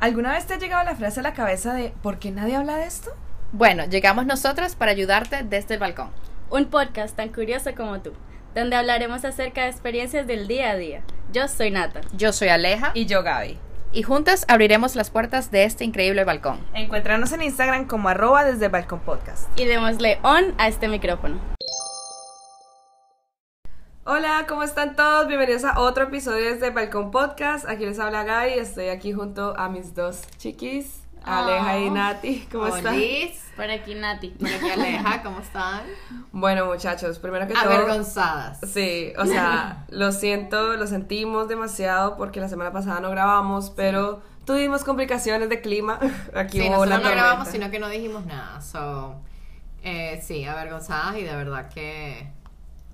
¿Alguna vez te ha llegado la frase a la cabeza de ¿por qué nadie habla de esto? Bueno, llegamos nosotras para ayudarte desde el balcón. Un podcast tan curioso como tú, donde hablaremos acerca de experiencias del día a día. Yo soy Nata. Yo soy Aleja Y yo, Gaby. y juntas abriremos las puertas de este increíble balcón. Encuéntranos en Instagram como arroba desde el balcón podcast. Y démosle on a este micrófono. Hola, ¿cómo están todos? Bienvenidos a otro episodio desde el balcón podcast. Aquí les habla Gaby. Estoy aquí junto a mis dos chiquis, Aleja y Nati. ¿Cómo están? Olis, Por aquí Nati. por aquí Aleja, ¿cómo están? Bueno, muchachos, primero que todo. Avergonzadas. Sí, o sea, lo siento, lo sentimos demasiado porque la semana pasada no grabamos, pero tuvimos complicaciones de clima. Aquí Sí, hubo nosotros no grabamos, sino que no dijimos nada. So, eh, sí, avergonzadas y de verdad que,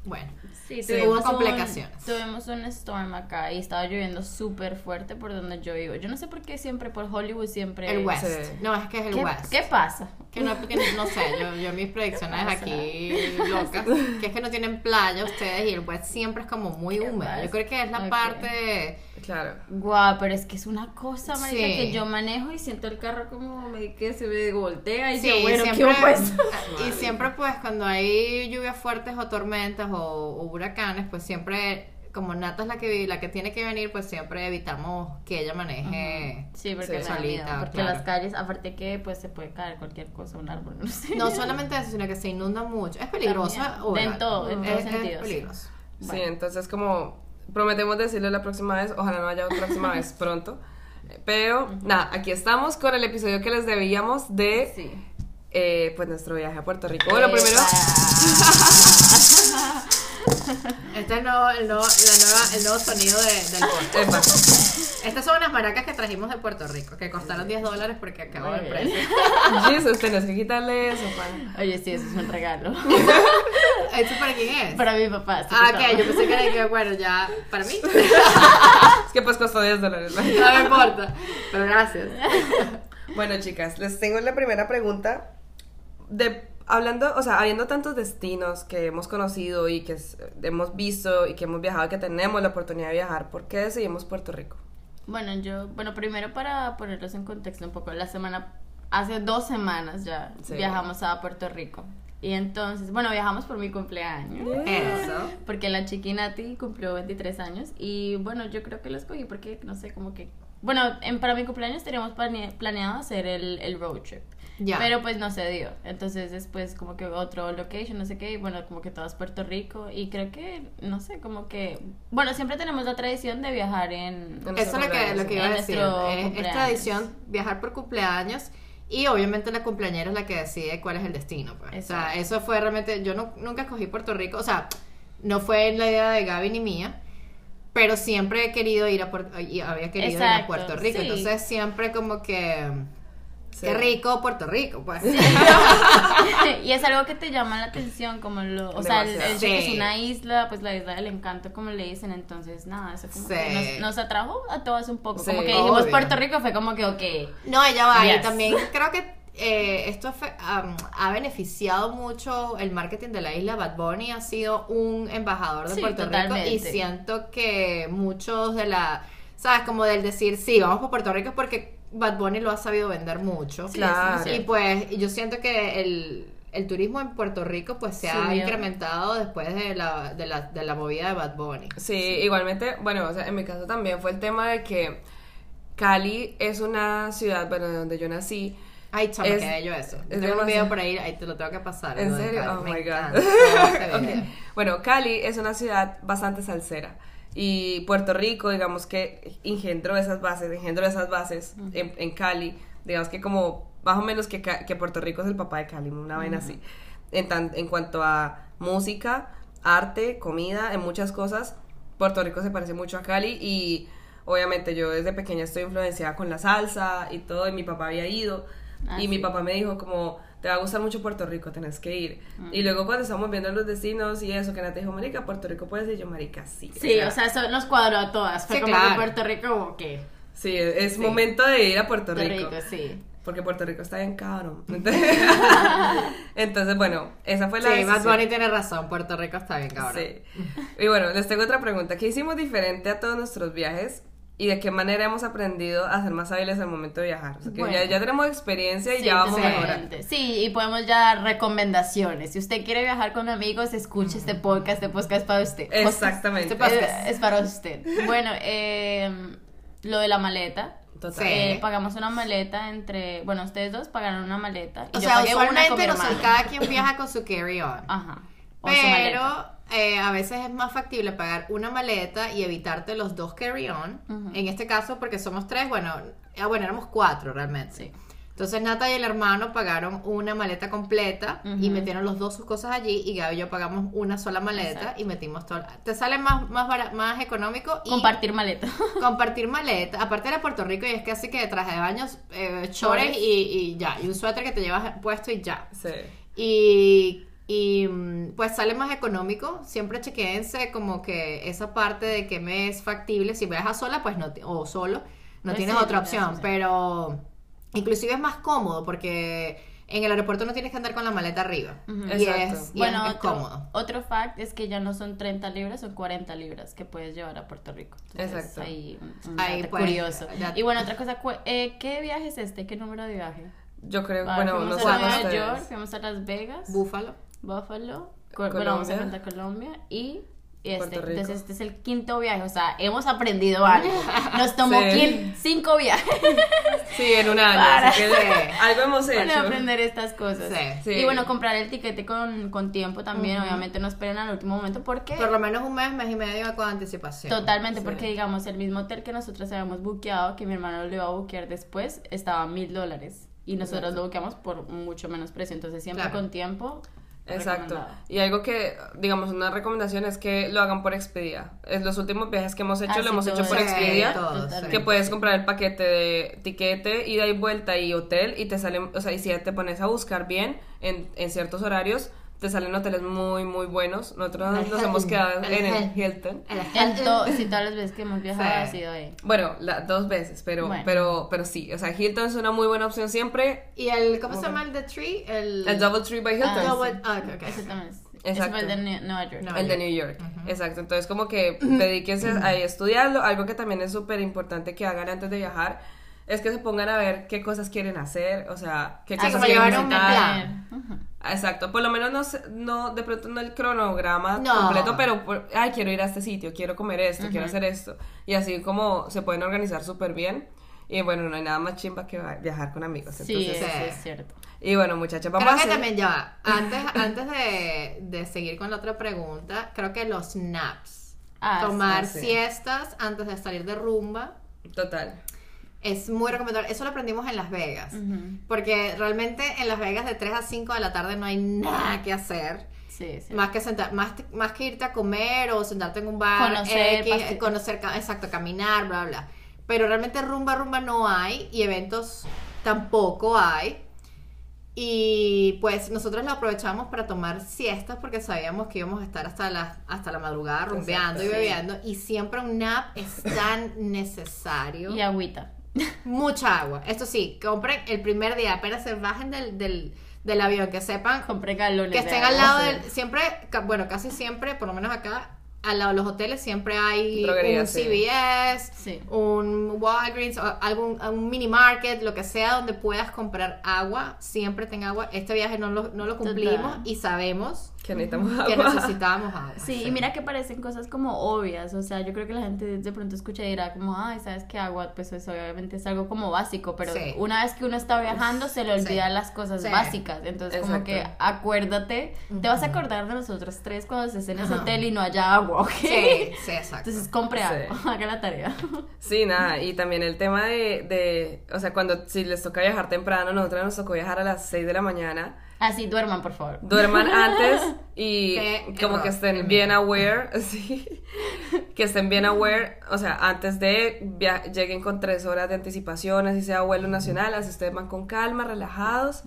bueno, Sí, Sí, tuvimos complicaciones. Un, tuvimos un storm acá y estaba lloviendo súper fuerte por donde yo vivo. Yo no sé por qué siempre, por Hollywood siempre... el West. Sí. No, es que es el ¿Qué, West. qué pasa? Que no, que no sé, yo, yo mis predicciones aquí locas, que es que no tienen playa ustedes y el West siempre es como muy ¿Qué húmedo. Yo creo que es la Ok. parte... Claro. Guau, pero es que es una cosa, marica, Sí. que yo manejo y siento el carro como me- que se me voltea y Sí, yo, bueno, ¿qué siempre, pues? y siempre pues cuando hay lluvias fuertes o tormentas o, o huracanes, pues siempre, como Nata es la que, la que tiene que venir, pues siempre evitamos que ella maneje. Sí, porque Sí, da miedo, solita, porque claro. las calles, aparte que pues se puede caer cualquier cosa, un árbol, no sé. No solamente eso, sino que se inunda mucho. Es peligroso. En todo, en Es- todos es sentidos. peligroso. Sí, entonces como prometemos decirlo la próxima vez, ojalá no haya otra próxima vez pronto. Pero nada, aquí estamos con el episodio que les debíamos de Sí. eh, pues nuestro viaje a Puerto Rico. Bueno, primero, Este es el nuevo, el nuevo, la nueva, el nuevo sonido de- del podcast. Estas son unas maracas que trajimos de Puerto Rico, que costaron 10 dólares porque acabó el precio. Jesus, tenés que quitarle eso. Oye, sí, eso es un regalo. ¿Esto para quién es? Para mi papá. Ah, que ok, yo pensé que era que, bueno, ya, para mí. Es que pues costó 10 dólares. ¿no? No me importa. Pero gracias. Bueno, chicas, les tengo la primera pregunta. De, hablando, o sea, habiendo tantos destinos que hemos conocido y que hemos visto y que hemos viajado, que tenemos la oportunidad de viajar, ¿por qué decidimos Puerto Rico? Bueno, yo, bueno, primero para ponerlos en contexto un poco, la semana, hace dos semanas ya Sí. viajamos a Puerto Rico. Y entonces, bueno, viajamos por mi cumpleaños. Eso. Porque la chiquinati cumplió 23 años y bueno, yo creo que lo escogí porque, no sé, como que... Bueno, en, para mi cumpleaños teníamos plane- planeado hacer el, el road trip. Ya. Pero pues no se dio. Entonces después como que otro location, no sé qué, y bueno, como que todo es Puerto Rico. Y creo que, no sé, como que... Bueno, siempre tenemos la tradición de viajar en... Eso es lo que, lo que iba a decir. Es, tradición viajar por cumpleaños y obviamente la cumpleañera es la que decide cuál es el destino. Pues. O sea, eso fue realmente. Yo no- nunca escogí Puerto Rico. O sea, no fue la idea de Gaby ni mía. Pero siempre he querido ir a Puerto y había querido ir a Puerto Rico. sí. Entonces siempre como que. Sí. Qué rico Puerto Rico, pues. y es algo que te llama la atención, como lo, o sea, el, el que es una isla, pues la isla del encanto, como le dicen, entonces nada, eso como Sí. que nos, nos atrajo a todas un poco, Sí. como que dijimos Obvio. Puerto Rico, fue como que, ok, No, ella va. Y también creo que eh, esto um, ha beneficiado mucho el marketing de la isla. Bad Bunny ha sido un embajador de Sí, Puerto Rico y siento que muchos de la, sabes, como del decir, sí, vamos por Puerto Rico porque Bad Bunny lo ha sabido vender mucho. Sí, Claro. Y pues yo siento que el, el turismo en Puerto Rico pues se ha incrementado después de la, de la, de la movida de Bad Bunny. Sí, igualmente, bueno, o sea, en mi caso también fue el tema de que Cali es una ciudad, bueno, de donde yo nací. Ay, chama, Es- qué bello eso. es Tengo un video por ahí, ahí te lo tengo que pasar. ¿En serio? Oh Me my god. Bueno, Cali es una ciudad bastante salsera. Y Puerto Rico, digamos que engendró esas bases, engendró esas bases en, en Cali. Digamos que como, más o menos que, que Puerto Rico es el papá de Cali, una vaina así. En, tan- en cuanto a música, arte, comida, en muchas cosas, Puerto Rico se parece mucho a Cali y obviamente yo desde pequeña estoy influenciada con la salsa y todo, y mi papá había ido. Ah, y mi papá me dijo como, te va a gustar mucho Puerto Rico, tenés que ir. Y luego cuando estábamos viendo los destinos y eso, que Nata dijo, marica, Puerto Rico puedes ir, yo, marica, sí. sí, o sea, eso nos cuadró a todas, fue Sí, como claro. que Puerto Rico, como que, Sí, es momento de ir a Puerto Puerto Rico. Rico, sí. Porque Puerto Rico está bien caro. Entonces, entonces, bueno, esa fue la Sí, decisión. Bunny tiene razón, Puerto Rico está bien, cabrón. Sí. Y bueno, les tengo otra pregunta. ¿Qué hicimos diferente a todos nuestros viajes? Y de qué manera hemos aprendido a ser más hábiles al momento de viajar. O sea, que Bueno. ya, ya tenemos experiencia y Sí, ya vamos a mejorar. Sí, y podemos ya dar recomendaciones. Si usted quiere viajar con amigos, escuche este podcast. Este podcast es para usted. Exactamente. Este podcast. Eh, es para usted. Bueno, eh, lo de la maleta. Total. Eh, pagamos una maleta entre. Bueno, ustedes dos pagaron una maleta. Y O yo sea, pagué una con mi usualmente nosotros- hermana. cada quien viaja con su carry-on. Ajá. O su maleta. Pero eh, a veces es más factible pagar una maleta y evitarte los dos carry-on. Ujú. En este caso, porque somos tres, bueno, ah, bueno, éramos cuatro realmente. Sí. Entonces Nata y el hermano pagaron una maleta completa y metieron los dos sus cosas allí y Gaby y yo pagamos una sola maleta Exacto. y metimos todo. Te sale más, más, más económico y Compartir maleta. compartir maleta. Aparte era Puerto Rico y es que así que traje de baños, eh, chores Chores. y, y ya. Y un suéter que te llevas puesto y ya. Sí. Y, y, mm, pues sale más económico. Siempre chequeense como que esa parte de que me es factible. Si viajas sola, pues no, o solo, no tienes sí, otra opción. opción. Pero inclusive es más cómodo porque en el aeropuerto no tienes que andar con la maleta arriba. Ujú. Y Exacto. es, y Bueno, es otro, cómodo. otro fact es que ya no son 30 libras, son 40 libras que puedes llevar a Puerto Rico. Entonces, Exacto. Ahí, un- un Ahí, pues, curioso. ya- Y bueno, otra cosa, eh, ¿qué viaje es este? ¿Qué número de viaje? Yo creo, Ah, bueno, fuimos no a Nueva. York, fuimos a Las Vegas, Búfalo. Buffalo, Co- bueno, Colombia. vamos a contar Colombia y este. Entonces este es el quinto viaje, o sea, hemos aprendido algo. Nos tomó Sí. cinco viajes Sí, en un año. Para- así que algo hemos para hecho. aprender estas cosas. Sí. Sí. Y bueno, comprar el tiquete con, con tiempo también, obviamente no esperen al último momento porque... Por lo menos un mes, mes y medio con anticipación. Totalmente, porque digamos, el mismo hotel que nosotros habíamos buqueado, que mi hermano lo iba a buquear después, estaba a mil dólares. Y nosotros Exacto. lo buqueamos por mucho menos precio. Entonces, siempre Claro. con tiempo. Exacto. Y algo que, digamos, una recomendación es que lo hagan por Expedia. En los últimos viajes que hemos hecho, Ah, lo hemos hecho por. Expedia. Todo. Que puedes comprar el paquete de tiquete, ida y vuelta y hotel y te salen, o sea, y si ya te pones a buscar bien en, en ciertos horarios, te salen hoteles muy, muy buenos. Nosotros El nos hemos Hilton. quedado El en el Hilton. Hilton. To- sí, todas las veces que hemos viajado Sí. ha sido ahí. Bueno, la- dos veces, pero, Bueno. pero, pero sí, o sea, Hilton es una muy buena opción siempre. Y el, ¿cómo se llama el The Tree? El, El Double Tree by Hilton. Ah, Double- sí. ah, ok, ok. Ese también es- ese Exacto. el de Nueva York. El de New York, exacto. Entonces, como que dedíquense a estudiarlo. Algo que también es súper importante que hagan antes de viajar es que se pongan a ver qué cosas quieren hacer, o sea, qué Ah, cosas como quieren llevar un visitar. Exacto, por lo menos no, no de pronto no el cronograma No. completo, pero por- ay, quiero ir a este sitio, quiero comer esto, quiero hacer esto. Y así como se pueden organizar súper bien. Y bueno, no hay nada más chimba que viajar con amigos. Sí, Entonces, Sí. es cierto. y bueno, muchachas, vamos Creo a que hacer- también ya. Antes, antes de, de seguir con la otra pregunta, creo que los naps. Ah, Tomar sí. siestas antes de salir de rumba Total. Es muy recomendable. Eso lo aprendimos en Las Vegas. Porque realmente en Las Vegas de 3 a 5 de la tarde no hay nada que hacer. Sí, sí. Más que sentar, más, más que irte a comer o sentarte en un bar, Conocer, X, pase- conocer, exacto, caminar, bla, bla. Pero realmente rumba, rumba no hay y eventos tampoco hay. Y pues nosotros lo aprovechamos para tomar siestas porque sabíamos que íbamos a estar hasta la, hasta la madrugada rumbeando y sí. bebiendo. Y siempre un nap es tan necesario. Y agüita. Mucha agua. Esto sí, compren el primer día, apenas se bajen del, del, del avión, que sepan Compré galones. que de estén al lado del. Siempre, bueno, casi siempre, por lo menos acá, al lado de los hoteles siempre hay Droguería, un sí. CVS, Sí. un Walgreens, o algún un mini market, lo que sea donde puedas comprar agua. Siempre ten agua. Este viaje no lo, no lo cumplimos Total. y sabemos Que necesitamos que agua. necesitábamos agua. Sí, y mira que parecen cosas como obvias, o sea, yo creo que la gente de pronto escucha y dirá como, ay, ¿sabes qué agua? Pues eso obviamente es algo como básico, pero Sí. una vez que uno está viajando se le Sí. olvidan las cosas Sí. básicas, entonces como que acuérdate, te vas a acordar de nosotros tres cuando estés en ese Ajá. hotel y no haya agua, ¿ok? Sí, sí, exacto. Entonces compre Sí. agua, haga la tarea. Sí, nada, y también el tema de, de, o sea, cuando si les toca viajar temprano, nosotros nos tocó viajar a las 6 de la mañana, Así duerman, por favor. duerman antes y Qué como error. que estén bien aware, sí, que estén bien aware, o sea, antes de lleguen con tres horas de anticipación, así sea vuelo nacional, así ustedes van con calma, relajados,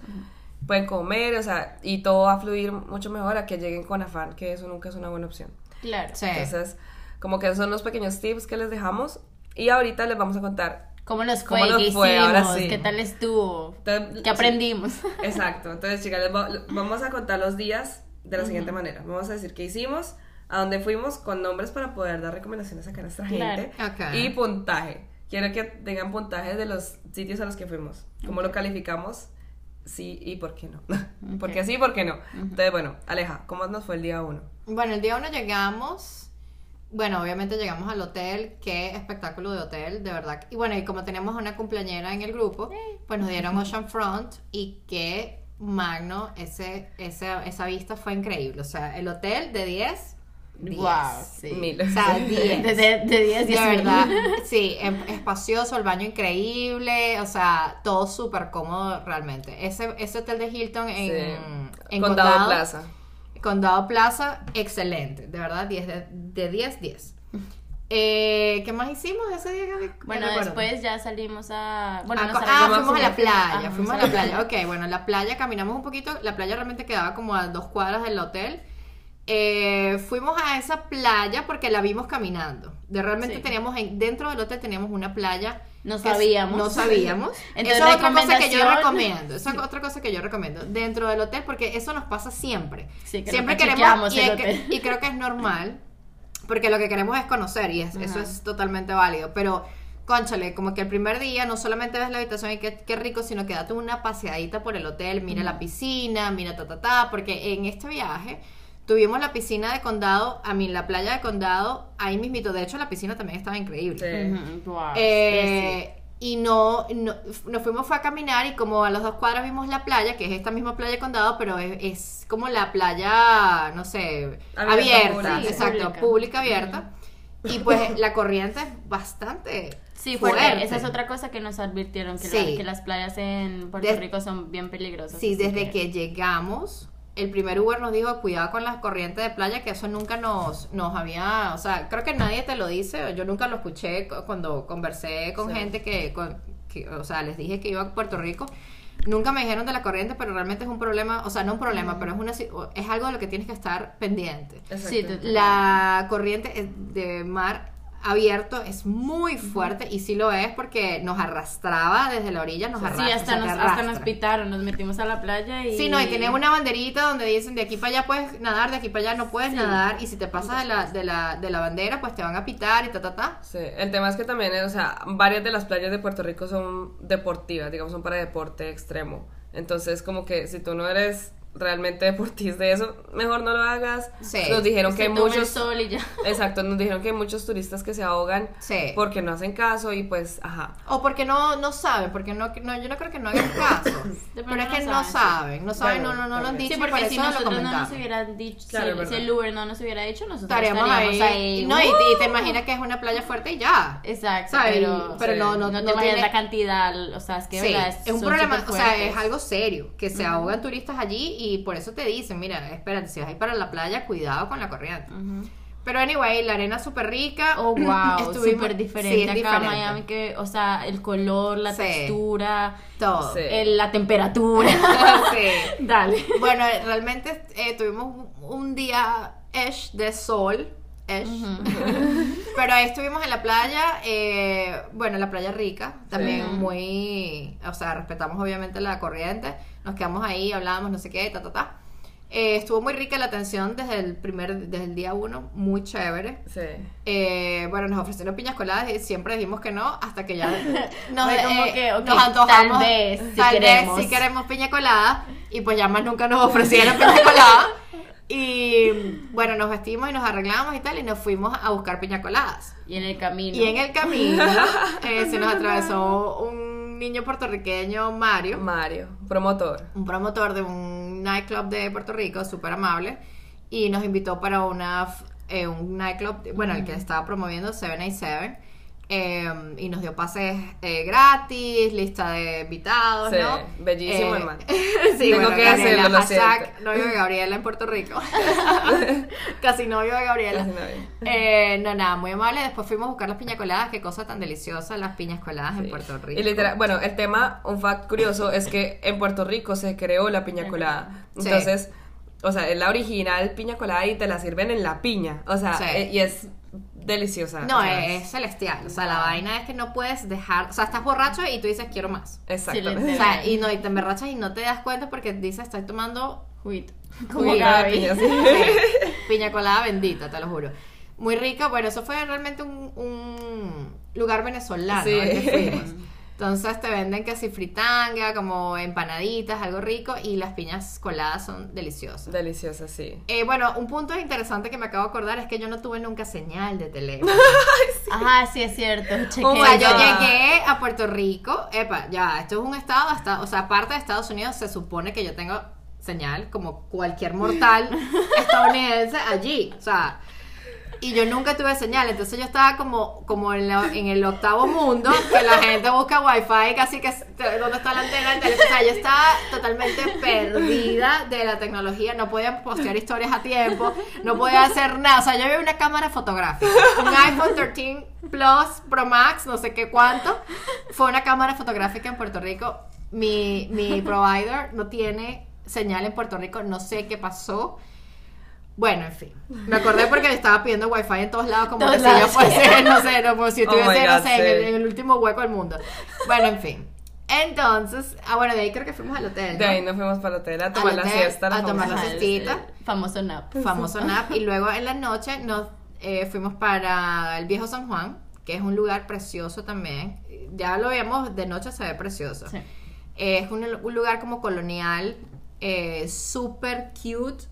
pueden comer, o sea, y todo va a fluir mucho mejor a que lleguen con afán, que eso nunca es una buena opción. Claro. Sí. Entonces, como que esos son los pequeños tips que les dejamos y ahorita les vamos a contar ¿Cómo nos fue? ¿Cómo nos ¿Qué fue? Ahora hicimos? sí. ¿Qué tal estuvo? Entonces, ¿Qué aprendimos? Exacto, entonces chicas, les va- vamos a contar los días de la siguiente manera. Vamos a decir qué hicimos, a dónde fuimos con nombres para poder dar recomendaciones acá a nuestra Claro. gente. Y puntaje. Quiero que tengan puntaje de los sitios a los que fuimos. ¿Cómo lo calificamos? Sí y por qué no. ¿Por qué sí y por qué no? Entonces, bueno, Aleja, ¿cómo nos fue el día uno? Bueno, el día uno llegamos. Bueno, obviamente llegamos al hotel. Qué espectáculo de hotel, de verdad. Y bueno, y como teníamos una cumpleañera en el grupo, pues nos dieron Ocean Front y qué magno ese, ese, esa vista fue increíble. O sea, el hotel de 10. 10. Wow, sí. Mil. O sea, 10. De, de, de 10, De 10 mil. verdad, sí, em- espacioso, el baño increíble, o sea, todo súper cómodo realmente. Ese, ese hotel de Hilton en, Sí. en Condado, Condado, Plaza. Condado Plaza, excelente, de verdad, 10 de, de 10, 10. Eh, ¿Qué más hicimos ese día? Bueno, después ya salimos a. Bueno, Ah, ah, fuimos a la playa, Ajá, fuimos a la playa. Ok, bueno, la playa caminamos un poquito. La playa realmente quedaba como a dos cuadras del hotel. Eh, fuimos a esa playa porque la vimos caminando. De realmente Sí. teníamos en- dentro del hotel teníamos una playa. No que sabíamos. No sabíamos. Entonces, Esa es otra cosa que yo recomiendo. Esa es otra cosa que yo recomiendo. Dentro del hotel, porque eso nos pasa siempre. Sí, que siempre nunca queremos. Y, es que- creo que es normal. Porque lo que queremos es conocer y es- eso es totalmente válido. Pero, conchale, como que el primer día no solamente ves la habitación y qué, qué rico, sino que date una paseadita por el hotel, mira la piscina, mira ta ta ta. Porque en este viaje tuvimos la piscina de condado, a mí la playa de condado, ahí mismito. De hecho, la piscina también estaba increíble. Sí. Wow, Eh, y no, no- nos fuimos fue a caminar y como a las dos cuadras vimos la playa, que es esta misma playa de condado, pero es, es como la playa, no sé, Abierta, abierta, pública. Sí, exacto, pública. pública, abierta. Y pues la corriente es bastante Sí, porque fuerte. esa es otra cosa que nos advirtieron, que, Sí. la- que las playas en Puerto Des- Rico son bien peligrosas. Sí, desde que llegamos, el primer Uber nos dijo cuidado con las corrientes de playa, que eso nunca nos, nos había, o sea, creo que nadie te lo dice, yo nunca lo escuché cu- cuando conversé con Sí. gente que, con- que, o sea, les dije que iba a Puerto Rico. Nunca me dijeron de la corriente, pero realmente es un problema, o sea, no un problema, pero es una si- es algo de lo que tienes que estar pendiente. Sí, La corriente es de mar abierto es muy fuerte y sí lo es porque nos arrastraba desde la orilla, nos Sí, arrastra. hasta o sea, nos, hasta nos pitaron, nos metimos a la playa y... Sí, no, y tienen una banderita donde dicen de aquí para allá puedes nadar, de aquí para allá no puedes Sí. nadar, y si te pasas de la, de, la, de la bandera, pues te van a pitar y ta, ta, ta. Sí, el tema es que también, o sea, varias de las playas de Puerto Rico son deportivas, digamos, son para deporte extremo. Entonces, como que si tú no eres realmente deportista de eso, mejor no lo hagas. Sí. Nos dijeron que hay muchos... sol y ya. Exacto, nos dijeron que hay muchos turistas que se ahogan Sí. porque no hacen caso y pues, ajá. O porque no, no saben, porque no, no, yo no creo que no hagan caso. pero es que no no saben, saben, no saben, Bueno, no, no, no lo han dicho Sí, y por porque eso si lo nosotros no nos hubieran dicho, Claro, si, si el Uber no nos hubiera dicho, nosotros Estaríamos, estaríamos, ahí. ahí. No, y, ¡uh! y te imaginas que es una playa fuerte y ya. Exacto, ¿sabes? pero, Pero sí. no, no, no te imaginas tiene- la cantidad, o sea, es que Sí, verdad, es un problema, o sea, es algo serio, que se ahogan turistas allí y por eso te dicen, mira, espérate, si vas a ir para la playa, cuidado con la corriente. Ujú. Pero anyway, la arena súper rica. Oh, wow, Estuvimos- súper sí, diferente es acá diferente. en Miami, que, o sea, el color, la Sí. textura, Todo. Sí. el- la temperatura. Sí. Dale. Bueno, realmente eh, tuvimos un- un día esh de sol. Esh. Pero ahí estuvimos en la playa, eh, bueno, la playa rica, también Sí. muy, o sea, respetamos obviamente la corriente, nos quedamos ahí, hablábamos, no sé qué, ta, ta, ta. Eh, estuvo muy rica la atención desde el primer, desde el día uno, muy chévere. Sí. Eh, bueno, nos ofrecieron piñas coladas y siempre dijimos que no, hasta que ya nos, como eh, que, ok, nos antojamos. tal vez, si tal queremos. vez si queremos piña colada. Y pues ya más nunca nos ofrecieron piña colada. Y bueno, nos vestimos y nos arreglamos y tal, y nos fuimos a buscar piña coladas. Y en el camino. Y en el camino eh, se nos atravesó un niño puertorriqueño, Mario Mario, promotor. un promotor de un nightclub de Puerto Rico, súper amable, y nos invitó para una eh, un nightclub, bueno, el que estaba promoviendo 787, eh, y nos dio pases eh, gratis, lista de invitados, Sí, ¿no? bellísimo, Eh, hermano. sí, Tengo bueno, que Gabriela, hashtag novio de Gabriela en Puerto Rico. Casi novio de Gabriela. Novio. Eh, no, nada, muy amable. Después fuimos a buscar las piñas coladas. Qué cosa tan deliciosa las piñas coladas en. Puerto Rico. Y literal, bueno, el tema, un fact curioso es que en Puerto Rico se creó la piña colada. Sí. Entonces, o sea, es la original piña colada y te la sirven en la piña. O sea, y es deliciosa. No, es celestial. O sea, la vaina es que no puedes dejar. O sea, estás borracho y tú dices, quiero más. Exactamente. O sea, y no, y te emborrachas y no te das cuenta porque dices, estoy tomando. Juguito. Piña, sí. piña colada bendita, te lo juro. Muy rica, bueno, eso fue realmente un, un lugar venezolano Sí. al que fuimos. Entonces te venden que así fritanga, como empanaditas, algo rico, y las piñas coladas son deliciosas. Deliciosa, sí. Eh, bueno, un punto interesante que me acabo de acordar es que yo no tuve nunca señal de teléfono. Ajá, sí es cierto. Oh O sea, yo llegué a Puerto Rico, epa, ya, esto es un estado, hasta, o sea, parte de Estados Unidos se supone que yo tengo señal, como cualquier mortal estadounidense allí, o sea, y yo nunca tuve señal, entonces yo estaba como, como en, la- en el octavo mundo, que la gente busca wifi, casi que, ¿dónde está la antena teléfono? O sea, yo estaba totalmente perdida de la tecnología, no podía postear historias a tiempo, no podía hacer nada, o sea, yo había una cámara fotográfica, un iPhone 13 Plus Pro Max, no sé qué cuánto, fue una cámara fotográfica en Puerto Rico, mi, mi provider no tiene señal en Puerto Rico, no sé qué pasó. Bueno, en fin. Me acordé porque le estaba pidiendo wifi en todos lados, como Todos que si yo fuese, no sé, no, como si Oh estuviese, no God, sé, en el, en el último hueco del mundo. Bueno, en fin. Entonces, ah, bueno, de ahí creo que fuimos al hotel. De ¿no? ahí nos fuimos para el hotel a tomar Al la hotel, siesta. a tomar la siestita. famoso nap. famoso nap y luego en la noche nos eh, fuimos para el viejo San Juan que es un lugar precioso también ya lo veíamos de noche se ve precioso Sí. Eh, es un, un lugar como colonial eh, súper cute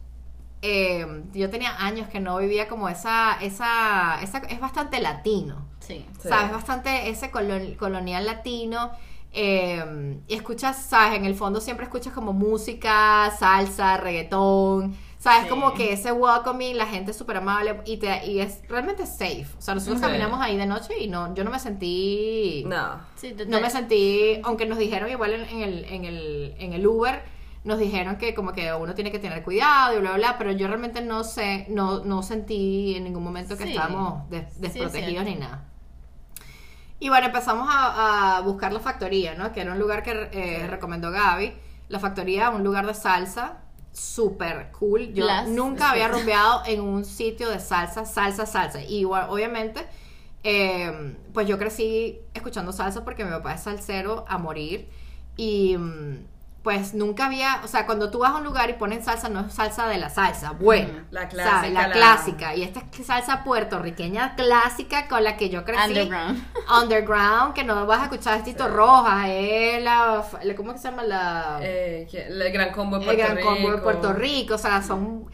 Eh, yo tenía años que no vivía como esa, esa, esa es bastante latino Sí. Sí. ¿sabes? Bastante ese colon- colonial latino. eh, y escuchas, ¿sabes? En el fondo siempre escuchas como música, salsa, reggaetón. ¿Sabes? Sí. Como que ese welcoming, la gente es súper amable y, te, y es realmente safe. O sea, nosotros Sí. caminamos ahí de noche y no, yo no me sentí... No. No me sentí, aunque nos dijeron igual en, en el, en, el, en el Uber, nos dijeron que como que uno tiene que tener cuidado y bla, bla, bla, pero yo realmente no sé, no, no sentí en ningún momento que Sí. estábamos des- Sí, es desprotegidos cierto. ni nada. Y bueno, empezamos a, a buscar la factoría, ¿no? Que era un lugar que eh, recomendó Gaby. La factoría, un lugar de salsa, súper cool. Yo Las- nunca había rumbeado en un sitio de salsa, salsa, salsa. Y igual, obviamente, eh, pues yo crecí escuchando salsa porque mi papá es salsero a morir. Y mm, pues nunca había, o sea, cuando tú vas a un lugar y ponen salsa, no es salsa de la salsa, buena. La ¿sabes? clásica, La la- clásica. Y esta es salsa puertorriqueña clásica con la que yo crecí. Underground. Underground, que no vas a escuchar Tito Rojas, es la, ¿cómo que se llama? La, Eh, el gran combo de el Puerto Gran Rico. Combo de Puerto Rico, o sea, son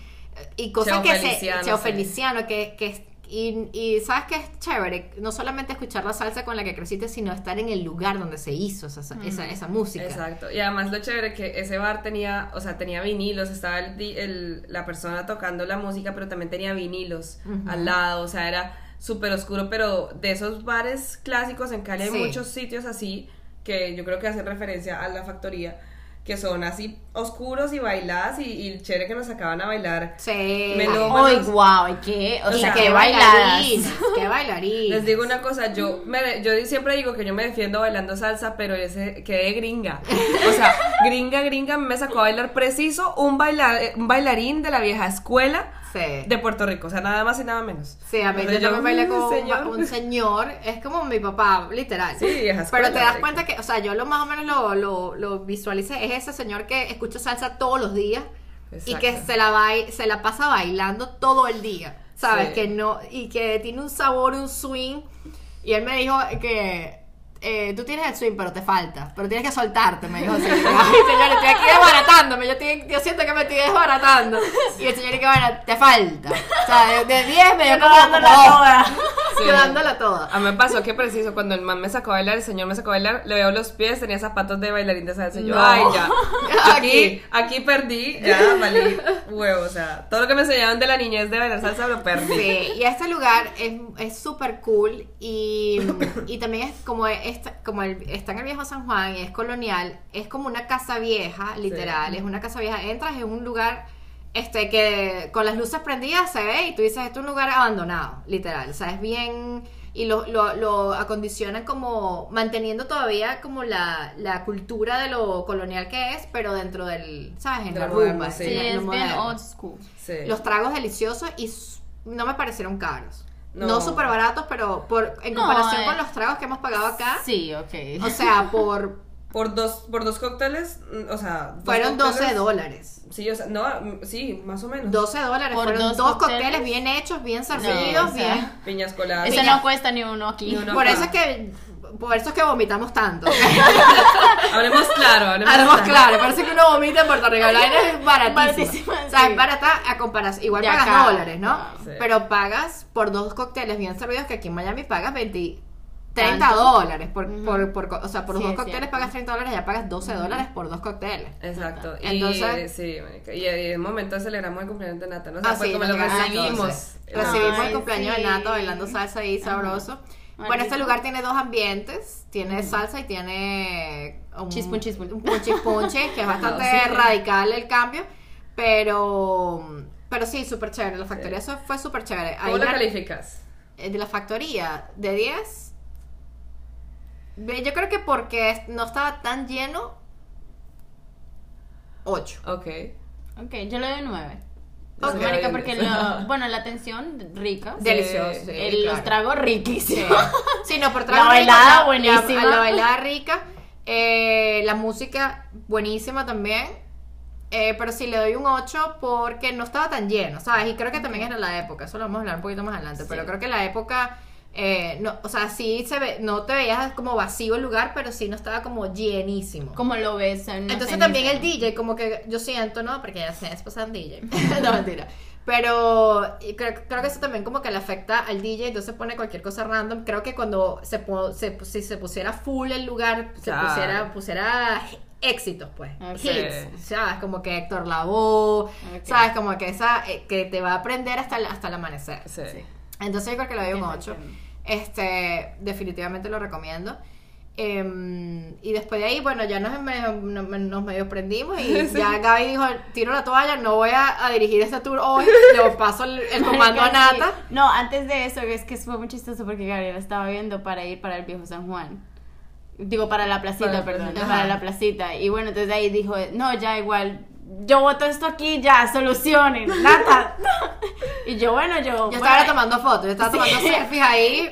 y cosas Cheo que Feliciano, se Cheo sí. Feliciano que, que y, y sabes que es chévere, no solamente escuchar la salsa con la que creciste, sino estar en el lugar donde se hizo esa, esa, esa música. Exacto. Y además lo chévere que ese bar tenía, o sea, tenía vinilos, estaba el, el- la persona tocando la música, pero también tenía vinilos al lado, o sea, era súper oscuro, pero de esos bares clásicos en Cali hay Sí. muchos sitios así, que yo creo que hacen referencia a la factoría, que son así oscuros y bailadas y, y chévere que nos sacaban a bailar. Sí. Melómanos. ¡Ay, guau! ¿Qué? O O sea, sea, qué bailadas. Qué bailarín. Les digo una cosa, yo me, yo siempre digo que yo me defiendo bailando salsa, pero ese quedé gringa. O sea, gringa, gringa, me sacó a bailar preciso un, bailar, un bailarín de la vieja escuela Sí. de Puerto Rico, o sea, nada más y nada menos. Sí, a mí yo Entonces también bailé "Mm, con un- señor". un señor, es como mi papá, literal. Sí, vieja Pero escuela, te das cuenta que, o sea, yo lo más o menos lo, lo, lo visualicé, es ese señor que escucha salsa todos los días y que se la, bai- se la pasa bailando todo el día, ¿sabes? Sí. Que no, y que tiene un sabor, un swing. Y él me dijo que eh, tú tienes el swing, pero te falta, pero tienes que soltarte, me dijo así. Ay, señor, estoy aquí desbaratándome, yo, estoy- yo siento que me estoy desbaratando. Y el señor, y que bueno, te falta. O sea, de 10 me dio como dándola como toda. Sí. Yo dándola toda. A mí me pasó que preciso, cuando el man me sacó a bailar, el señor me sacó a bailar, le veo los pies, tenía zapatos de bailarín de salsa. Y yo, No. ay, ya. Aquí. Aquí, perdí, ya valí huevo. O sea, todo lo que me enseñaron de la niñez de bailar salsa lo perdí. Sí, y este lugar es es súper cool y, y también es como, esta, como el, está en el viejo San Juan y es colonial, es como una casa vieja, literal, es una casa vieja. Entras en un lugar este que con las luces prendidas se ve y tú dices, esto es un lugar abandonado, literal, o sea, es bien... Y lo, lo, lo acondicionan como manteniendo todavía como la, la cultura de lo colonial que es, pero dentro del, ¿sabes? En De la rumba, sí. Sí, en lo es bien old school. Sí. Los tragos deliciosos y no me parecieron caros. No, No. súper baratos, pero por, en No, comparación eh. con los tragos que hemos pagado acá, Sí, ok. o sea, por Por dos, por dos cócteles, o sea... dos Fueron 12 cócteles- dólares. Sí, o sea, no, mm, sí, más o menos. 12 dólares. Por Fueron dos dos, cócteles. cócteles bien hechos, bien No, servidos, o sea, bien. Piñas coladas. Eso no cuesta ni uno aquí. Ni uno. Por eso es que por eso es que vomitamos tanto. Hablemos claro, hablemos, Hablemos claro, parece que uno vomita en Puerto Rico. La vaina es baratísima. O sea, sí. es barata a comparación. Igual De pagas acá. dólares, ¿no? Sí. Pero pagas por dos cócteles bien servidos que aquí en Miami pagas 20, 30 ¿Tanto? dólares. Por, por, por co- o sea, por Sí, dos es cócteles cierto. pagas 30 dólares, ya pagas 12 dólares por dos cócteles. Exacto. Y, Entonces- sí, marica, y, y en un momento celebramos el cumpleaños de Nata, ¿no? O sea, Ah, fue sí, como lo recibimos. entonces. Recibimos Ay, el cumpleaños sí. de Nata bailando salsa ahí sabroso. Bueno, este rico. lugar tiene dos ambientes. Tiene salsa y tiene un Chispun, chispun. un punchi punchi, que es bastante sí. radical el cambio. Pero pero sí, súper chévere. La factoría eso fue súper chévere. ¿Cómo Ahí lo la- calificas? eh, de la factoría, de 10. ve, Yo creo que porque no estaba tan lleno, 8. Ok. Ok, yo le doy 9. Marica, porque lo, bueno, la atención rica. Sí, El- Los claro. tragos riquísimos. Sí, no, por La trago rico, bailada la- buenísima. La, la bailada rica. eh, la música buenísima también. eh, pero sí le doy un 8 porque no estaba tan lleno, ¿sabes? Y creo que también era la época. Eso lo vamos a hablar un poquito más adelante. Pero creo que la época. Eh, no, o sea, sí se ve, no te veías como vacío el lugar, pero sí no estaba como llenísimo. Como lo ves en Entonces también el. DJ, como que yo siento, ¿no? Porque ya se es pasar DJ. no, mentira. Pero creo, creo que eso también como que le afecta al DJ, entonces pone cualquier cosa random. Creo que cuando se, se si se pusiera full el lugar, se Claro. pusiera, pusiera éxitos, pues. Ok. Hits, ¿sabes? Como que Héctor Lavoe, Ok. ¿sabes? Como que esa, eh, que te va a aprender hasta el, hasta el amanecer. Sí. Sí. Entonces yo creo que le doy un 8. Exactamente. Este, definitivamente lo recomiendo. Em, y después de ahí, bueno, ya nos, nos, nos medio prendimos y ya Gaby dijo, tiro la toalla, no voy a, a dirigir este tour hoy, le paso el, el comando a Marica, sí. Nata. No, antes de eso, es que fue muy chistoso porque Gabriela estaba viendo para ir para el viejo San Juan. Digo, para la placita, Para perdón, para la placita. Y bueno, entonces ahí dijo, no, ya igual, yo voto esto aquí, ya, solucionen, nata. y yo, bueno, yo... Yo bueno, estaba tomando fotos, yo estaba Sí. tomando selfies ahí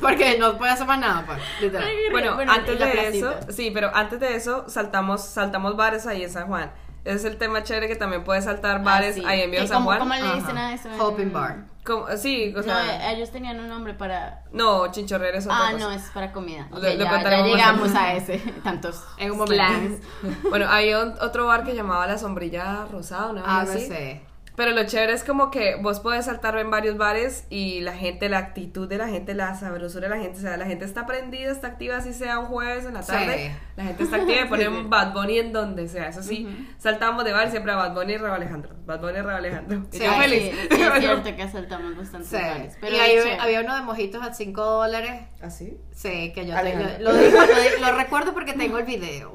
porque no puede hacer más nada, pues, literal. Bueno, Bueno, antes de placita. eso, sí, pero antes de eso saltamos, saltamos bares ahí en San Juan. Ese es el tema chévere que también puedes saltar bares Ah, sí. ahí en Viejo ¿Y San cómo- Juan. ¿Cómo le Ajá. dicen a eso? Hoping Bar. Como- sí, o No, sea, ellos tenían un nombre para... no, chinchorrero es otra Ah, cosa. no, es para comida. Lo- Ok, lo ya, llegamos a ese. Tantos En un momento. Bueno, había un- otro bar que llamaba La Sombrilla Rosada, una Ah, vez no así. sé. Pero lo chévere es como que vos podés saltar en varios bares y la gente, la actitud de la gente, la sabrosura de la gente, o sea, la gente está prendida, está activa, así sea un jueves en la Sí. tarde. La gente está activa y ponen Bad Bunny en donde sea. Eso sí, saltamos de bar siempre a Bad Bunny y Raúl Alejandro. Bad Bunny y Raúl Alejandro. Y Sí, yo sí, feliz. Sí, sí, es cierto que asaltamos bastantes Sí. bares. Pero y ahí había uno de mojitos a 5 dólares. ¿Así? Sí, que yo te- lo, lo digo- lo di- lo recuerdo porque tengo el video.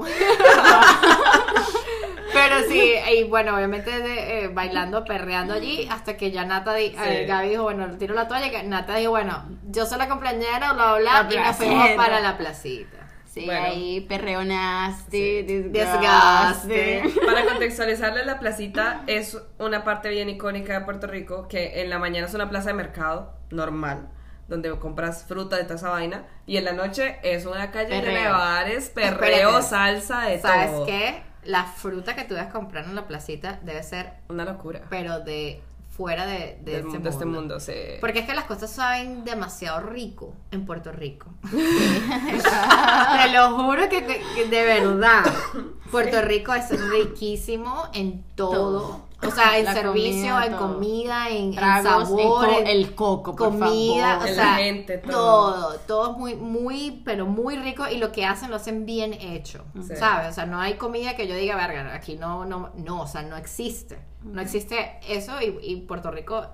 Pero sí, y bueno, obviamente de, eh, bailando, perreando allí, hasta que ya Nata, di- eh, Gaby dijo, bueno, tiro la toalla, que Nata dijo, bueno, yo soy la compañera, bla, bla, La bla, y nos fuimos para la placita. Sí, Bueno. ahí perreo nasty, Sí. disgusting. Para contextualizarle, la placita es una parte bien icónica de Puerto Rico, que en la mañana es una plaza de mercado normal, donde compras fruta de toda esa vaina, y en la noche es una calle de bares, perreo, Espérate. salsa, de ¿Sabes todo. qué? La fruta que tú vas a comprar en la placita debe ser, Una locura. pero de fuera de, de, este, de este mundo. sí. Porque es que las cosas saben demasiado rico en Puerto Rico. Te lo juro que, que- que de verdad. Puerto Rico es riquísimo en todo. Todo. O sea, en La servicio, comida, en todo. comida, en, en Tragos, sabor, el co- en el coco, por comida, favor. o sea, gente, todo. todo, todo es muy, muy, pero muy rico y lo que hacen lo hacen bien hecho, Sí. ¿sabes? O sea, no hay comida que yo diga, verga, aquí no, no, no, o sea, no existe, no existe eso y, y Puerto Rico,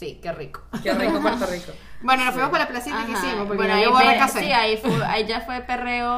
sí, qué rico. Qué rico Puerto Rico. Bueno, nos fuimos para la placita que hicimos, porque Bueno, ahí yo. Sí, ahí, fue, ahí ya fue perreo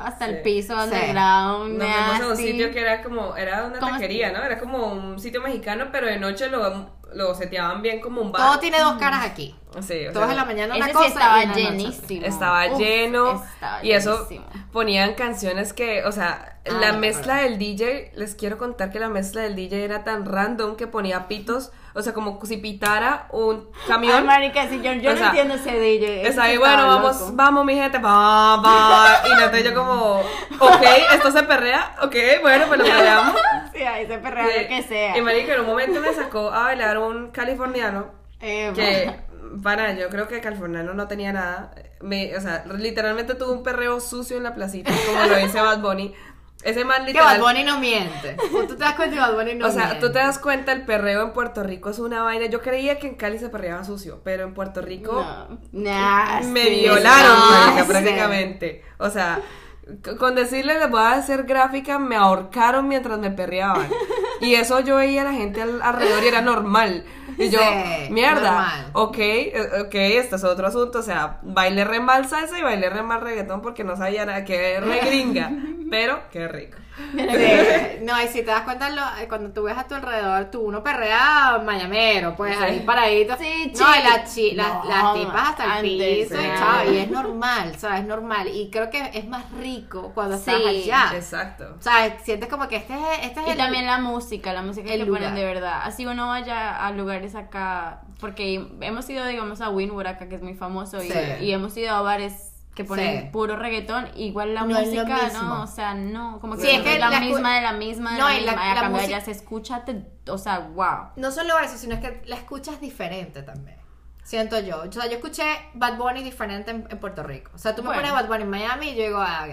hasta Sí. el piso, Sí. underground, Nos fuimos a un sitio que era como, era una taquería, ¿no? Era como un sitio mexicano, pero de noche lo, lo seteaban bien como un bar. Todo tiene dos caras aquí. Sí, o Todos sea, en la mañana una Ese cosa sí estaba y llenísimo. Estaba Uf, lleno estaba y eso llenísimo. ponían canciones que, o sea, Ah, la mezcla del DJ, les quiero contar que la mezcla del DJ era tan random que ponía pitos O sea, como si pitara un camión. Ay, marica, si yo, yo no sea, entiendo ese DJ. Está ahí, bueno, vamos, loco. vamos, mi gente, va, va. Y y yo como, ok, esto se perrea, ok, bueno, pues lo perreamos. Sí, ahí se perrea Sí. lo que sea. Y marica, en un momento me sacó a bailar un californiano Eh, que, para, yo creo que californiano no tenía nada. Me, o sea, literalmente tuvo un perreo sucio en la placita, como lo dice Bad Bunny. Ese man Que Bad literal... Bunny no miente. Tú te das cuenta que Bad Bunny no o sea, miente. tú te das cuenta, el perreo en Puerto Rico es una vaina. Yo creía que en Cali se perreaba sucio, pero en Puerto Rico No. Me violaron, marica, prácticamente. O sea, con decirles les voy a hacer gráfica, me ahorcaron mientras me perreaban. Y eso yo veía a la gente al- alrededor y era normal. Y yo, Sí, mierda, normal. ok, eh, ok, este es otro asunto. O sea, bailé re mal salsa y bailé re mal reggaetón porque no sabía nada, que re gringa. Pero, qué rico. Sí. No, y si te das cuenta, lo- eh, cuando tú ves a tu alrededor, tú uno perrea mañamero, pues ahí paradito. Sí, No, y las, chi- las, No, las tipas hasta el piso, y chao, y es normal, ¿sabes? Es normal. Y creo que es más rico cuando estás Sí, allá. Exacto. O sea, sientes como que este es, este es Y el- también la música, la música el que lugar. ponen de verdad. Así uno vaya a lugares acá, porque hemos ido, digamos, a Winwood acá, que es muy famoso, y, y hemos ido a bares que ponen Sí. puro reggaetón, igual la No música. ¿no? O sea, no, como que, Sí, es que es la, la misma de la misma de No, la la- misma. la a cambio allá se escucha, te- o sea, wow. No solo eso, sino es que la escuchas diferente también. Siento yo. O sea, yo escuché Bad Bunny diferente en, en Puerto Rico. O sea, tú me Bueno. pones Bad Bunny en Miami y yo digo, ah,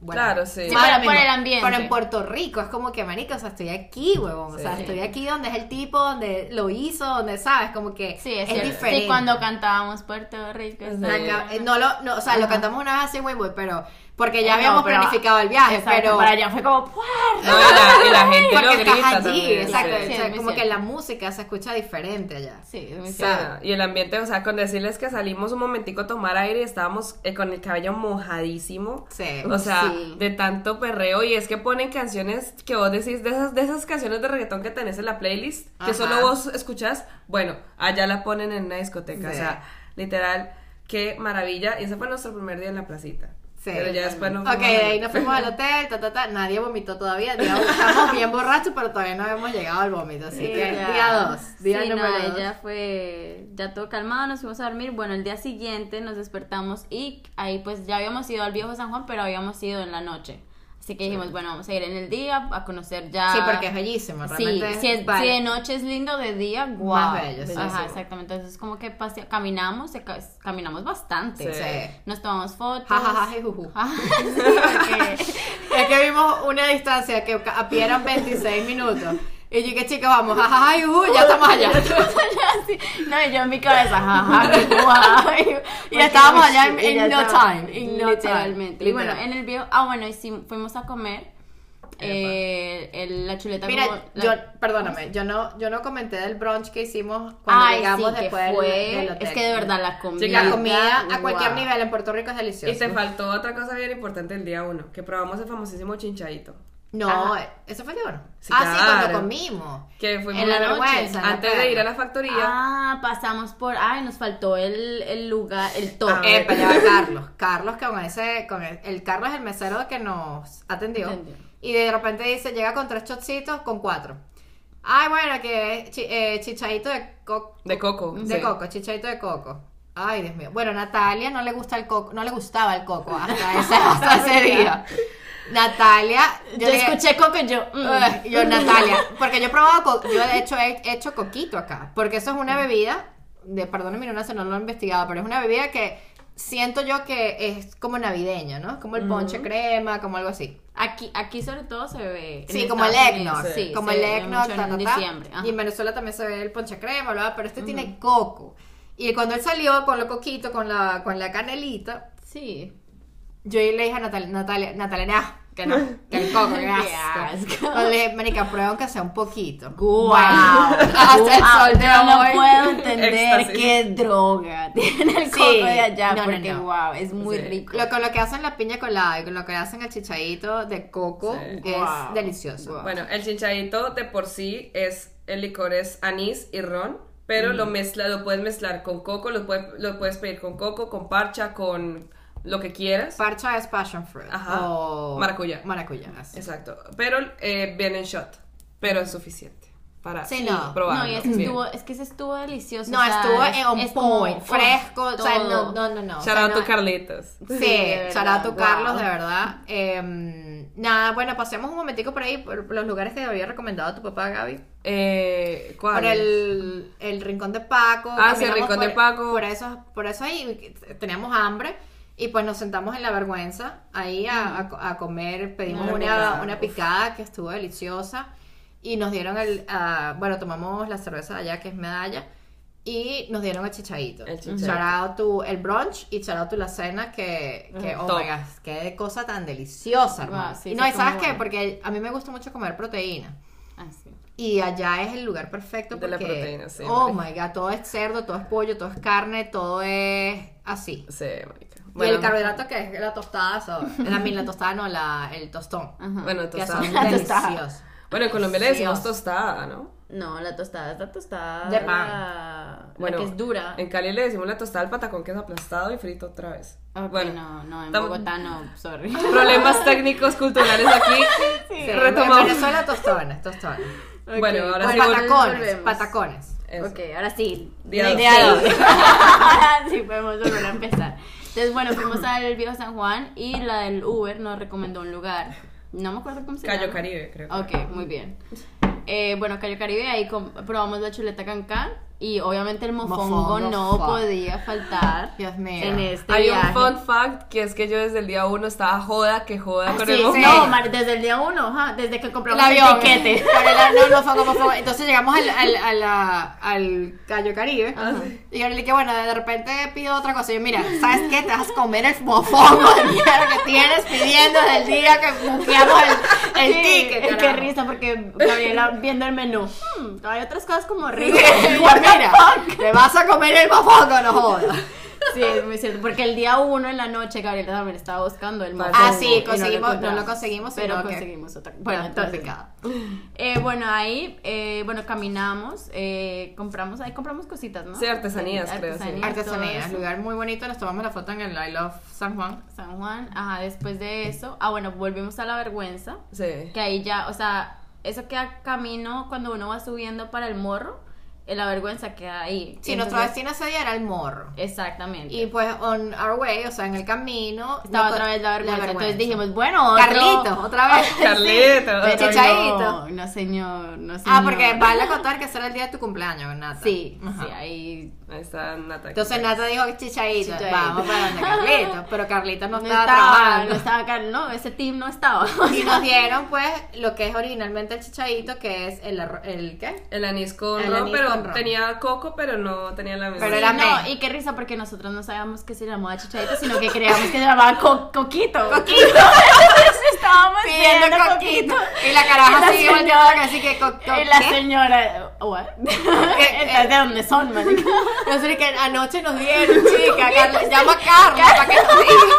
bueno. Claro, sí. Sí, lo por el ambiente. Pero en Puerto Rico es como que, marica, o sea, estoy aquí, huevón. O sea, estoy aquí donde es el tipo, donde lo hizo, donde, ¿sabes? Como que Sí, es, diferente. Sí, cuando cantábamos Puerto Rico. Sí. eh, no lo, no, o sea, lo cantamos una vez así, güey, pero porque ya No, habíamos pero- planificado el viaje, Exacto, pero para allá fue como. No, y la, y la gente porque lo estás grita allí, también, exacto, sí. o sea, como que la música se escucha diferente allá. Sí, es muy Sí, cierto. y el ambiente, o sea, con decirles que salimos un momentico a tomar aire y estábamos eh, con el cabello mojadísimo. Sí. O sea, Sí. de tanto perreo y es que ponen canciones que vos decís, de esas, de esas canciones de reggaetón que tenés en la playlist, que solo vos escuchás, bueno, allá la ponen en una discoteca. O sea, literal, qué maravilla. Y ese fue nuestro primer día en la placita. Sí. Pero ya después nos Ok, de ahí nos fuimos al hotel, ta, ta, ta. Nadie vomitó todavía. Digamos, estamos bien borrachos, pero todavía no hemos llegado al vómito. Así que ya. día dos. Día Sí, número no, dos. ya fue, ya todo calmado, nos fuimos a dormir. Bueno, el día siguiente nos despertamos y ahí pues ya habíamos ido al viejo San Juan, pero habíamos ido en la noche. Así que dijimos, bueno, vamos a ir en el día a conocer ya. Sí, porque es bellísimo. Sí, Realmente si, es- vale. si de noche es lindo, de día, guau. Más bello, sí, Ajá, sí. exactamente. Entonces, como que pase- caminamos, caminamos bastante. Sí. Sí. Nos tomamos fotos. Ja, ja, ja, sí, porque- Es que vimos una distancia que a pie eran 26 minutos. Y yo, que chicas, vamos, jajaja, juju, ya estamos allá. Sí, No, y yo en mi cabeza, jaja, qué guay. Y estábamos allá en- Y ya no time, no Literalmente. time, Y bueno, en el viejo, ah, bueno, y sí, fuimos a comer eh, el- la chuleta Mira, como- la- yo, perdóname, yo no, yo no comenté del brunch que hicimos cuando Ay, llegamos sí, que después del- fue, del hotel. es que de verdad la comida. Chica, La comida a cualquier wow. nivel en Puerto Rico es deliciosa. Y te faltó otra cosa bien importante el día uno, que probamos el famosísimo chinchadito. No, Ajá. eso fue el. Sí, ah, sí, cuando comimos. Que fuimos En la noche, la antes de ir a la factoría. Ah, pasamos por. Ay, nos faltó el, el lugar, el. Ah, Eh, pero ya va Carlos. Carlos con ese, con el, el Carlos es el mesero que nos atendió. Y de repente dice, llega con tres chocitos con cuatro. Ay, bueno, que es chi- eh, chichadito de coco. De coco. De sí. coco, chichadito de coco. Ay, Dios mío. Bueno, Natalia no le gusta el coco, no le gustaba el coco hasta ese, hasta ese día. Natalia, Yo, escuché coco y yo. mm. Yo Natalia, porque yo he probado, co- yo de hecho he hecho coquito acá, porque eso es una bebida, de perdón mi ignorancia, no lo he investigado, pero es una bebida que siento yo que es como navideña, ¿no? Como el ponche crema, como algo así. Aquí, aquí sobre todo se en Sí, como el eggnog. Sí, como el eggnog, ta, en ta, ta. Y en Venezuela también se ve el ponche crema, bla, bla, pero este tiene coco. Y cuando él salió con los coquitos, con la, con la canelita, Sí. Yo le dije a Natalia, Natalia, Natalia, nah, que no, que el coco, que asco. asco. No, le dije, marica, prueba aunque sea un poquito. Guau. Hasta el sol de yo no hoy. puedo entender Éxtasis. qué droga tiene el Sí. coco de allá, No, porque no. wow, es muy Sí. rico. Lo, con lo que hacen la piña colada y con lo que hacen el chichadito de coco Sí. es Wow. delicioso. Wow. Bueno, el chinchadito de por sí es, el licor es anís y ron, pero lo mezcla, lo puedes mezclar con coco, lo puedes, lo puedes pedir con coco, con parcha, con lo que quieras. Parcha es passion fruit. Ajá. O Maracuyá. Maracuyá. así. Exacto. Pero eh, viene en shot, pero es suficiente. para Sí, no. probarlo. No, y ese estuvo, es que ese estuvo delicioso. No, o sea, estuvo es- en on es como, point, oh, fresco, o sea, no, no, no, no. o Shout sea, out no- to Carlitos. Sí, de shout out to verdad, Carlos, wow. de verdad. Eh, nada, bueno, pasemos un momentico por ahí, por los lugares que había recomendado tu papá, Gaby. Eh, ¿Cuál? Por el, el rincón de Paco. Ah, sí, el Rincón de por- Paco. Por eso, por eso ahí teníamos hambre. Y pues nos sentamos en la vergüenza ahí a, a- a comer. Pedimos Una una, picada, una picada que estuvo deliciosa. Y nos dieron el. ah, bueno, tomamos la cerveza de allá que es medalla. Y nos dieron el chichaito. El chichaito. El brunch y to la cena que, que oh Top. my god, qué cosa tan deliciosa, Wow, hermano. sí, y no, sí, y sabes qué, bueno. porque a mí me gusta mucho comer proteína. Ah, sí. Y allá es el lugar perfecto De la porque, proteína, sí, oh my god, todo es cerdo, todo es pollo, todo es carne, todo es así. Sí, marica. Y el carbohidrato que es la tostada, so, la, la tostada no, la, el tostón. Ajá. Bueno, Que tostada. son deliciosos. Bueno, en Colombia le decimos tostada, ¿no? No, la tostada es la tostada. De pan. La, Bueno, la que es dura. En Cali le decimos la tostada al patacón que es aplastado y frito otra vez. Bueno, no, no, en tam- Bogotá no, sorry. problemas técnicos culturales aquí. Sí, en Retomamos. Venezuela tostones, tostones. Bueno, ahora Pues sí patacones, volvemos. patacones. Eso. Ok, ahora sí. Dos. day. Ahora sí podemos volver a empezar. Entonces, bueno, fuimos al Viejo San Juan y la del Uber nos recomendó un lugar. No me acuerdo cómo se llama. Cayo Caribe, creo. Ok, muy bien. Eh, bueno, Cayo Caribe, ahí probamos la chuleta cancán y obviamente el mofongo, Mofongo, no fuck. podía faltar Dios mío. en este Hay viaje. un fun fact que es que yo desde el día uno estaba joda que joda Ah, con sí, el sí. mofongo. No, Mar, desde el día uno, ajá, desde que compramos El el, avión. tiquete. No, como fue. Entonces llegamos al, al, a la- al Cayo Caribe. Y yo le dije, bueno, de repente pido otra cosa. Y yo, mira, ¿sabes qué? Te vas a comer el mofongo de mierda que tienes pidiendo desde el día que buqueamos el, el Sí, ticket. carajo. risa porque Gabriela viendo el menú. "Hmm, hay otras cosas como ricas. Mira, te vas a comer el mofongo, no jodas. Sí, es muy cierto. Porque el día uno en la noche Gabriela también estaba buscando el mofongo. Ah, sí, y no lo conseguimos, no, lo conseguimos, Pero sino que- conseguimos otra. Bueno, entonces. picada. Eh, bueno, ahí, eh, bueno, caminamos, eh, compramos, ahí compramos cositas, ¿no? Sí, artesanías, creo, sí. Artesanías, lugar muy bonito. Nos tomamos la foto en el I Love San Juan. San Juan, ajá, después de eso, ah, bueno, volvimos a la vergüenza, Sí. que ahí ya, o sea, eso queda camino cuando uno va subiendo para el morro, la vergüenza queda ahí. Sí, nuestro destino ese día era el morro. Exactamente. Y pues, on our way, o sea, en el camino. estaba otra vez la vergüenza. Entonces dijimos, bueno, otro... Carlito, otra vez. Carlito. Pero Chichaíto. No, no, señor, no, señor. Ah, porque vale contar que ese era el día de tu cumpleaños, Nata. Sí, Ajá. sí, ahí... Ahí está Nata. Entonces Nata dijo Chichaíto. vamos para donde Carlito, pero Carlito no No estaba, estaba, trabajando. no estaba, acá, no, ese team no estaba. Y nos dieron pues lo que es originalmente el chichaíto, que es el, el ¿qué? El anís con El ron, anís pero con ron. tenía coco, pero no tenía la misma. Pero era no, y qué risa porque nosotros no sabíamos que se llamaba chichaito, sino que creíamos que se llamaba co- coquito. Coquito. Entonces estábamos Pidiendo coquito. coquito. Y la caraja Y la así señora- volteando así que co- co- Y la ¿qué? señora, what? ¿de dónde son, marica? Nosotros que anoche nos dieron, chica, llama a Carla para que nos diga.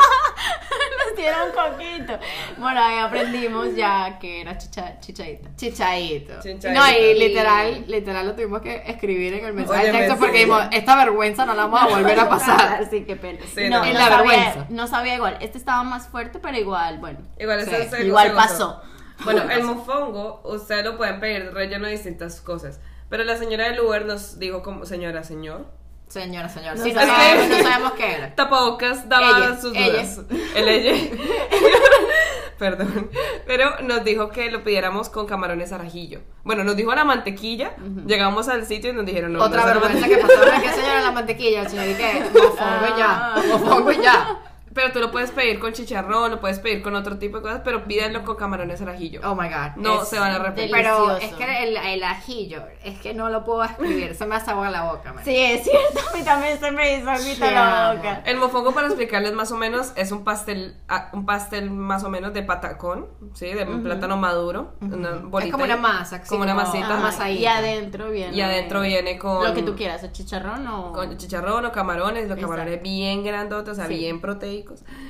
Nos dieron coquito. Bueno, ahí aprendimos ya que era chicha, chichaito. Chichaíto. Chichaíto. No, y literal, literal lo tuvimos que escribir en el mensaje de texto porque dijimos, esta vergüenza no la vamos a volver a pasar. Sí, qué pena. Sí, no, no. no En la sabía- vergüenza. No sabía igual. Este estaba más fuerte, pero igual, bueno. Igual, Sí, eso se- igual pasó. Bueno, el mofongo, ustedes lo pueden pedir relleno de distintas cosas. Pero la señora del Uber nos dijo como, señora, señor. Señora, señora. No Sí, no, sabemos. sabemos, no sabemos qué era. Tapabocas daba Ella, sus ella. dudas. El ella. Perdón. Pero nos dijo que lo pidiéramos con camarones al ajillo. Bueno, nos dijo la mantequilla. Llegamos al sitio y nos dijeron no. Otra no vergüenza que pasó que señora la mantequilla, el señor y que mofongo y ya, Ah. mofongo y ya. Pero tú lo puedes pedir con chicharrón, lo puedes pedir con otro tipo de cosas, pero pídanlo con camarones al ajillo. Oh my god. No se van a arrepentir. Pero es que el, el ajillo, es que no lo puedo escribir, se me hace agua la boca. man. Sí, es cierto. A mí también se me hizo agüita la boca. El mofongo, para explicarles más o menos, es un pastel, ah, un pastel más o menos de patacón, ¿sí? De plátano maduro. una bolita Es como una masa, Como una masita. Ajá. Y adentro viene. Y adentro viene con... Lo que tú quieras, o chicharrón o. Con chicharrón o camarones, los Exacto. camarones bien grandotes, o sea, Sí. bien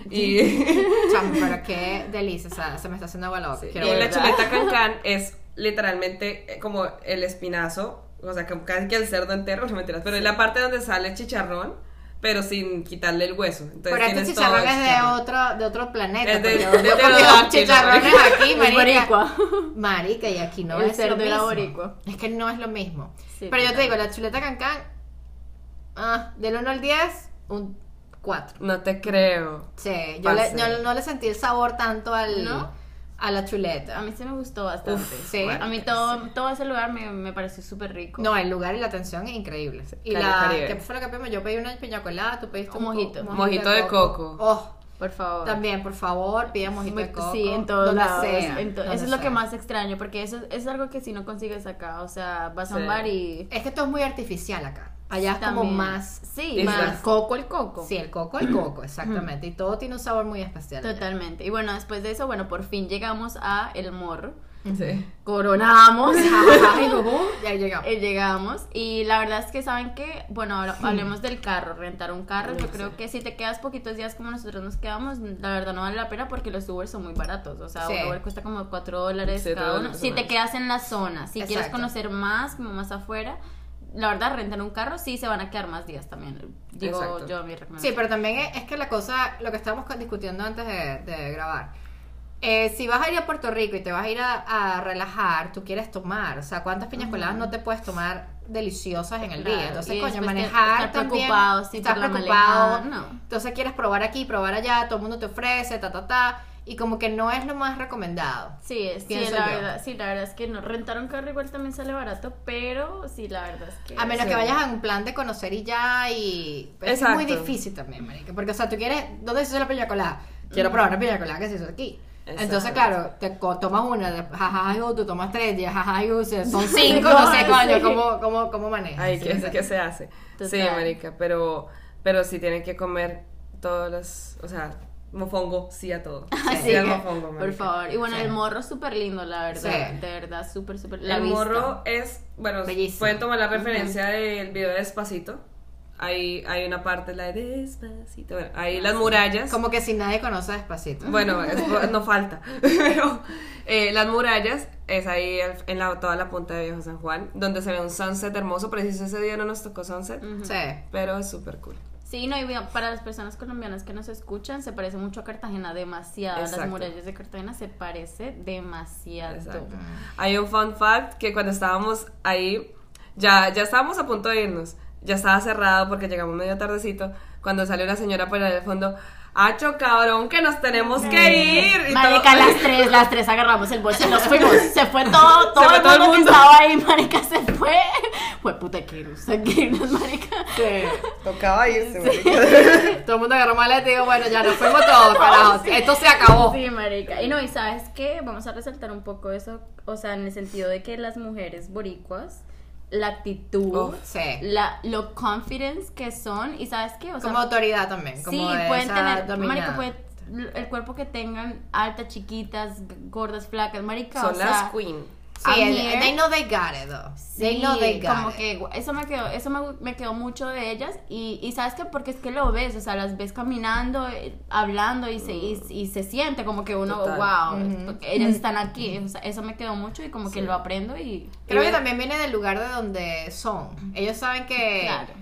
Y, Chamo, pero qué delicia, o sea, se me está haciendo agua la boca. y la chuleta cancán es literalmente eh, como el espinazo, o sea, como casi que el cerdo entero, no mentiras, pero en la parte donde sale el chicharrón, pero sin quitarle el hueso. Entonces Pero este chicharrón todo es de otro, de otro planeta. Es de- de chicharrones aquí, Es marica. Marica, y aquí no El es cerdo lo mismo. boricua. Es que no es lo mismo. Sí, Pero yo te digo, la chuleta cancán, ah, del 1 al 10, un 4. No te creo. Sí, yo, le, yo no le sentí el sabor tanto al, ¿No? a la chuleta. A mí sí me gustó bastante. Uf, sí. A mí todo, todo ese lugar me, me pareció súper rico. No, el lugar y la atención es increíble. Y Cari- la. ¿qué fue lo que pedimos? Yo pedí una piña colada, tú pediste Un co- mojito. Mojito de coco. Oh, Por favor. también, por favor, pida mojito de coco. Sí, en todos lados. sea, en to- donde eso es lo que más extraño, porque eso es algo que si no consigues acá. O sea, vas a un bar y. Es que todo es muy artificial acá. Allá es como más... Sí, más coco el coco. Sí, el coco, el coco, exactamente. Y todo tiene un sabor muy especial. Totalmente. Y bueno, después de eso, bueno, por fin llegamos a El Morro. Sí. Coronamos. Ya llegamos. Eh, llegamos y la verdad es que saben que, bueno, ahora hablemos del carro, rentar un carro, yo Sí. creo que si te quedas poquitos días como nosotros nos quedamos, la verdad no vale la pena porque los Uber son muy baratos, o sea, Sí. un Uber cuesta como 4 dólares cada uno. Si te quedas en la zona, si quieres conocer más, como más afuera, la verdad rentar un carro sí se van a quedar más días también, digo Exacto. yo mi recomendación. Sí, pero también es, que la cosa, lo que estábamos discutiendo antes de, de grabar, eh, si vas a ir a Puerto Rico y te vas a ir a, a relajar, tú quieres tomar, o sea, ¿cuántas piñas coladas no te puedes tomar deliciosas en el Claro, día? Entonces, y coño, manejar estar también, preocupado, sí, estar preocupado, no. entonces quieres probar aquí, probar allá, todo el mundo te ofrece, ta, ta, ta, y como que no es lo más recomendado. Sí, es- sí, la verdad, sí, la verdad es que no, rentar un carro igual también sale barato, pero sí, la verdad es que... A menos Sí. que vayas a un plan de conocer y ya y es Exacto. muy difícil también, marica, porque o sea, tú quieres, ¿dónde se hizo la piña colada? Quiero probar una piña colada que se hizo aquí. Exacto. Entonces, claro, te tomas una, de jajaja, tú tomas tres, y jajaja, son cinco, no sé, Sí. coño, ¿cómo, cómo, cómo manejas? Ay, Sí, ¿qué, ¿qué se hace? Total. Sí, marica, pero, pero sí tienen que comer todas las, o sea, mofongo, sí a todo. Así Sí al que, mofongo, por marica. favor. Y bueno, Sí. el morro es súper lindo, la verdad. Sí. De verdad, súper, súper. El vista. morro es, bueno, Bellísimo. pueden tomar la referencia del video de Despacito. Hay, hay una parte, la de Despacito. Bueno, ahí las murallas. Como que si nadie conoce despacito. Bueno, es- no falta. Pero eh, las murallas es ahí en la, toda la punta de Viejo San Juan, donde se ve un sunset hermoso. Preciso ese día no nos tocó sunset, Sí. pero es súper cool. Sí, no, y para las personas colombianas que nos escuchan, se parece mucho a Cartagena, demasiado. Las Exacto. murallas de Cartagena se parece demasiado. Exacto. Hay un fun fact que cuando estábamos ahí, ya, ya estábamos a punto de irnos, ya estaba cerrado porque llegamos medio tardecito, cuando salió una señora por del fondo, ¡Acho, cabrón, que nos tenemos que ir! Y Marica, todo- las tres, las tres agarramos el bolso y nos fuimos. Se fue todo, todo, fue el, todo el mundo que estaba ahí, marica, se fue. Fue puta que irnos, que irnos, marica. Tocaba irse, Todo el mundo agarró maleta y digo, bueno, ya nos fuimos todos, carajo. Sí. Esto se acabó. Sí, marica. Y no, y sabes qué, vamos a resaltar un poco eso, o sea, en el sentido de que las mujeres boricuas, la actitud, sí. la, lo confidence que son, y sabes qué, o sea, Como autoridad también. Como sí, de pueden esa tener, dominada. marica, puede- el cuerpo que tengan, altas, chiquitas, gordas, flacas, marica, Son o las sea, queen. Sí, they know they got it, though. they know they got como it. que eso me quedó, eso me, me quedó mucho de ellas y, y sabes que porque es que lo ves, o sea, las ves caminando, eh, hablando y se, y, y se siente como que uno, Total. wow, ellas están aquí, o sea, eso me quedó mucho y como que lo aprendo y... Creo y que también viene del lugar de donde son. Ellos saben que, Claro.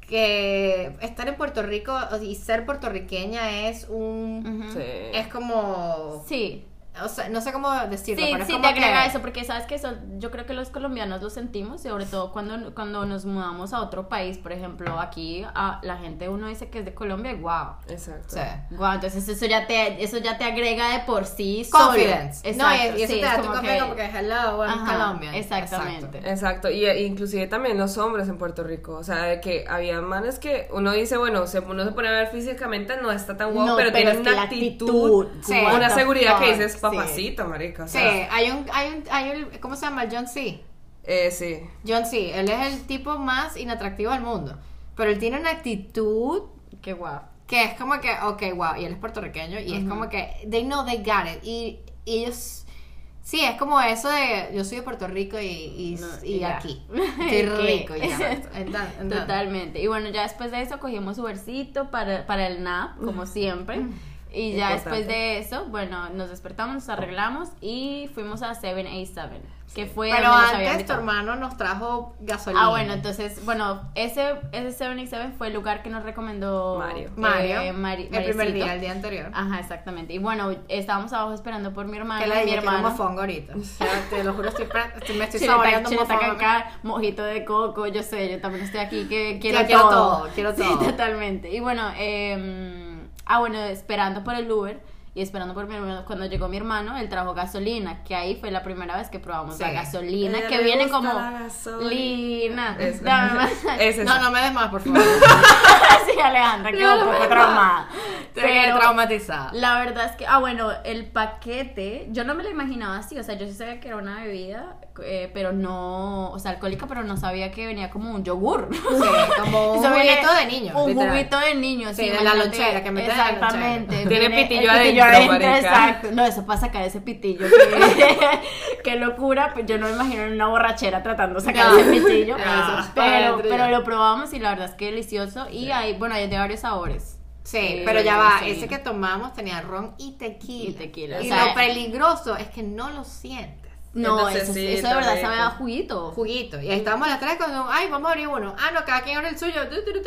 que estar en Puerto Rico y ser puertorriqueña es un... Sí. Es como... Sí, O sea, no sé cómo decirlo, Sí, pero es sí, como te agrega que- eso, porque sabes que eso, yo creo que los colombianos lo sentimos, sobre todo cuando, cuando nos mudamos a otro país, por ejemplo, aquí a, la gente uno dice que es de Colombia y wow. Exacto. Sí. Wow, entonces eso ya te, eso ya te agrega de por sí solo. Confidence. no, y, Exacto, y eso sí, te es da tu confianza que- como que hello, I'm Ajá, Colombian. exactamente. Exacto. Exacto, y e- inclusive también los hombres en Puerto Rico, o sea, de que había manes que uno dice, bueno, se, uno se pone a ver físicamente, no está tan guapo, No, pero, pero tiene una actitud, actitud, Sí. una seguridad que dices. Papacito, marica, o Sí, sea, hay un, hay un, hay un, ¿cómo se llama? John C. eh, sí, John C. Él es el tipo más inatractivo del mundo. Pero él tiene una actitud Qué guau. que es como que, ok, wow, y él es puertorriqueño y es como que, they know they got it. Y, y ellos, sí, es como eso de, yo soy de Puerto Rico y, y, No, y aquí. Estoy rico y ya. Totalmente. Y bueno, ya después de eso cogimos Ubercito para, para el NAP, como siempre. Y ya Importante. después de eso, bueno, nos despertamos, nos arreglamos y fuimos a 787, que fue Pero antes tu hermano nos trajo gasolina. Ah, bueno, entonces, bueno, ese, ese 787 fue el lugar que nos recomendó Mario. Mario, eh, Mari- el primer Mariecito. día, el día anterior. Ajá, exactamente. Y bueno, estábamos abajo esperando por mi hermano. que la mi hermano. mofongo ahorita. O sea, te lo juro, estoy, me estoy saboreando un acá, mojito de coco, yo sé, yo también estoy aquí que quiero, Ya quiero todo. todo, quiero Sí, todo. totalmente. Y bueno, eh, ah, bueno, esperando por el Uber y esperando por mi hermano, cuando llegó mi hermano, él trajo gasolina, que ahí fue la primera vez que probamos Sí. la gasolina, que viene como la gasolina. lina. Es- es No, no me des más, por favor. sí, Alejandra, quedó No, un poco me traumada. Te quedé traumatizada. La verdad es que, ah, bueno, el paquete, yo no me lo imaginaba así, o sea, yo sí sabía que era una bebida, eh, pero no, o sea, alcohólica, pero no sabía que venía como un yogur. Sí, como un juguito de niño. Un literal. juguito de niño, Sí, sí. de la lonchera, que la Exactamente. Tiene pitillo el exacto. No, eso para sacar ese pitillo. que- Qué locura, pues yo no me imagino en una borrachera tratando de sacar No. ese pitillo. No, pero, pero lo probamos y la verdad es que delicioso. Y hay, bueno, hay de varios sabores. Sí, pero ya va, sí. ese que tomamos tenía ron y tequila. Y tequila, Y o sea- lo peligroso es que no lo sientes. No, Entonces, eso, sí, eso de verdad rico. sabe a juguito. Juguito. Y ahí estábamos las tres cuando, ay, vamos a abrir uno. Ah, no, cada quien abre el suyo.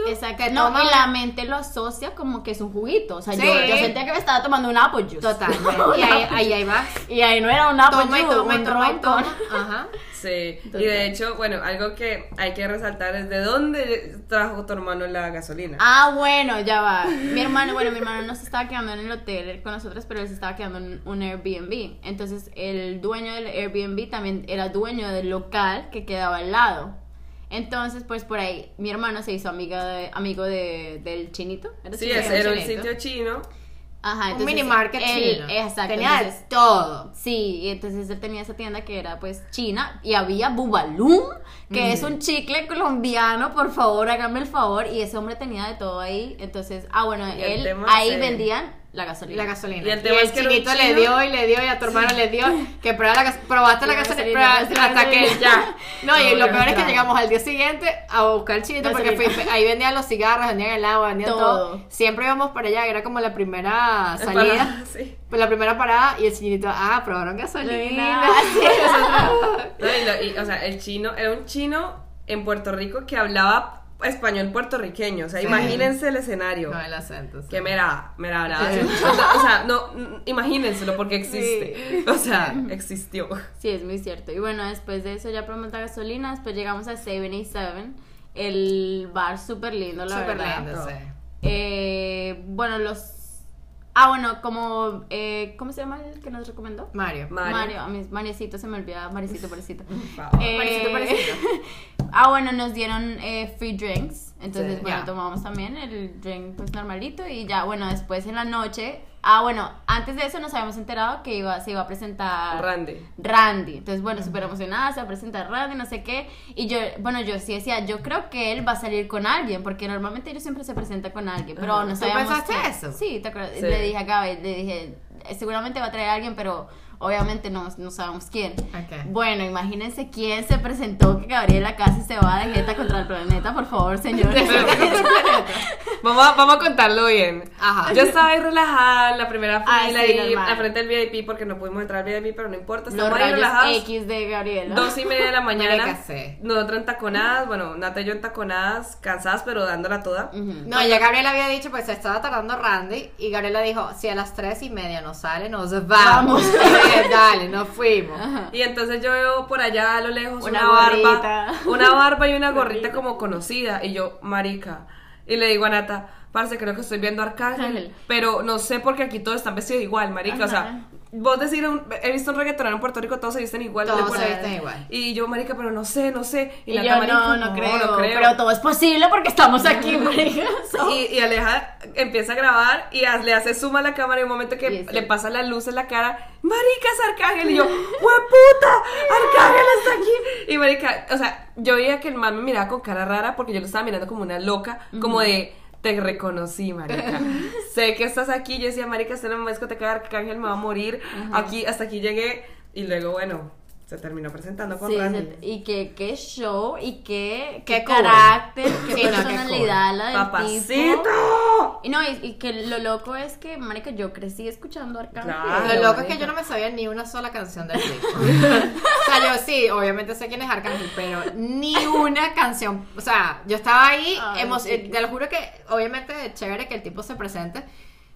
Exacto. No, y la mente lo asocia como que es un juguito. O sea, Sí. yo, yo sentía que me estaba tomando un apple juice. Un Y ahí, ahí, ahí va. Y ahí no era un apple Toma y juice, toma y un toma y ron toma. con- Ajá. Sí, Total. y de hecho, bueno, algo que hay que resaltar es de dónde trajo tu hermano la gasolina. Ah, bueno, ya va. Mi hermano, bueno, mi hermano no se estaba quedando en el hotel con nosotros, pero él se estaba quedando en un Airbnb. Entonces, el dueño del Airbnb también era dueño del local que quedaba al lado. Entonces, pues por ahí, mi hermano se hizo amiga de, amigo de, del chinito. ¿Era sí, ese era un sitio chino. Ajá, Un entonces, mini market él- chino. Exacto. Tenía de entonces- todo. Sí, y entonces él tenía esa tienda que era pues china y había Bubalum, que es un chicle colombiano, por favor, háganme el favor, y ese hombre tenía de todo ahí, entonces, ah bueno, Y él ahí vendían la gasolina. La gasolina. Y el tema es que era un chinito le dio y le dio y a tu hermano le dio. Que prueba la probaste la La gasolina, hasta que ya. No, y lo peor es que llegamos al día siguiente a buscar el chinito porque Gasolina. fui- ahí vendían los cigarros, vendían el agua, vendían todo. Todo. Siempre íbamos para allá, era como la primera salida. para- sí. Pues la primera parada y el chinito, ah, probaron gasolina. No, y lo- y, o sea, el chino era un chino en Puerto Rico que hablaba español puertorriqueño. O sea, Sí. imagínense el escenario. No, el acento. sí. Que mera, mera hablaba. Sí. O sea, no, imagínenselo porque existe. O sea, existió. Sí, es muy cierto. Y bueno, después de eso ya probamos la gasolina, después llegamos a 787, el bar súper lindo, la Súper verdad. lindo. Eh, bueno, los... Ah, bueno, como... Eh, ¿Cómo se llama el que nos recomendó? Mario. Mario. Mario, a mis Mariecito se me olvida, Mariecito, Mariecito. Eh, Mariecito, Mariecito. ah, bueno, nos dieron eh, free drinks, entonces, Sí. bueno, Ya. tomamos también el drink pues normalito y ya, bueno, después en la noche, ah, bueno, antes de eso nos habíamos enterado que iba, se iba a presentar Randy. Randy. Entonces, bueno, súper emocionada, se va a presentar Randy, no sé qué. Y yo, bueno, yo sí decía, yo creo que él va a salir con alguien, porque normalmente ellos siempre se presenta con alguien, pero Ajá. no ¿Tú sabíamos. pensaste quién. eso? Sí, ¿te acuerdas? Sí. Le dije a Gaby, le dije, "Eh, seguramente va a traer a alguien, pero obviamente no, no sabemos quién. Ok. Bueno, imagínense quién se presentó que Gabriela casi se va de jeta contra el planeta, por favor, señor. Vamos a, vamos a contarlo bien. Ajá. Yo estaba ahí relajada en la primera fila sí, ahí al frente del VIP porque no pudimos entrar al VIP, pero no importa. Los Estamos ahí rayos relajados. X de Gabriela. Dos y media de la mañana. Nosotros en taconadas, bueno, Nata y yo en taconadas, cansadas, pero dándola toda. No, ya Gabriela había dicho, pues se estaba tardando Randy. Y Gabriela dijo: Si a las tres y media nos sale, nos vamos. Vamos. Dale, nos fuimos. Y entonces yo veo por allá a lo lejos Una una, barba, una barba y una gorrita como conocida. Y yo, marica. Y le digo a Nata, parce, creo que estoy viendo Arcángel, Ángel. pero no sé por qué aquí todos están vestidos igual, marica. O sea. Vos decir, un- he visto un reggaetonero en Puerto Rico, todos se visten igual. Todos se visten igual. Y yo, marica, pero no sé, no sé. Y, Nata, yo marica, no, no, creo, pero todo es posible porque estamos aquí, marica. So- Y, y Aleja empieza a grabar y le hace suma a la cámara y un momento que le pasa la luz en la cara, marica es Arcángel y yo, puta! Arcángel está aquí! Y marica, o sea, yo veía que el man me miraba con cara rara porque yo lo estaba mirando como una loca, como de, te reconocí, marica. sé que estás aquí, yo decía, marica, este no me discoteca de Arcángel, me va a morir, aquí, hasta aquí llegué, y luego, bueno, se terminó presentando con Sí, Randy. y qué, qué show y qué, Qué qué carácter, qué Sí, no, qué personalidad la del ¡Papacito! tipo. ¿No? Y no, y, y que lo loco es que, marica, yo crecí escuchando Arcángel. Claro. Lo loco es que yo no me sabía ni una sola canción del tipo. o sea, yo sí, obviamente sé quién es Arcángel, pero ni una canción. O sea, yo estaba ahí, Ay, emo- sí. eh, te lo juro que, obviamente, chévere que el tipo se presente.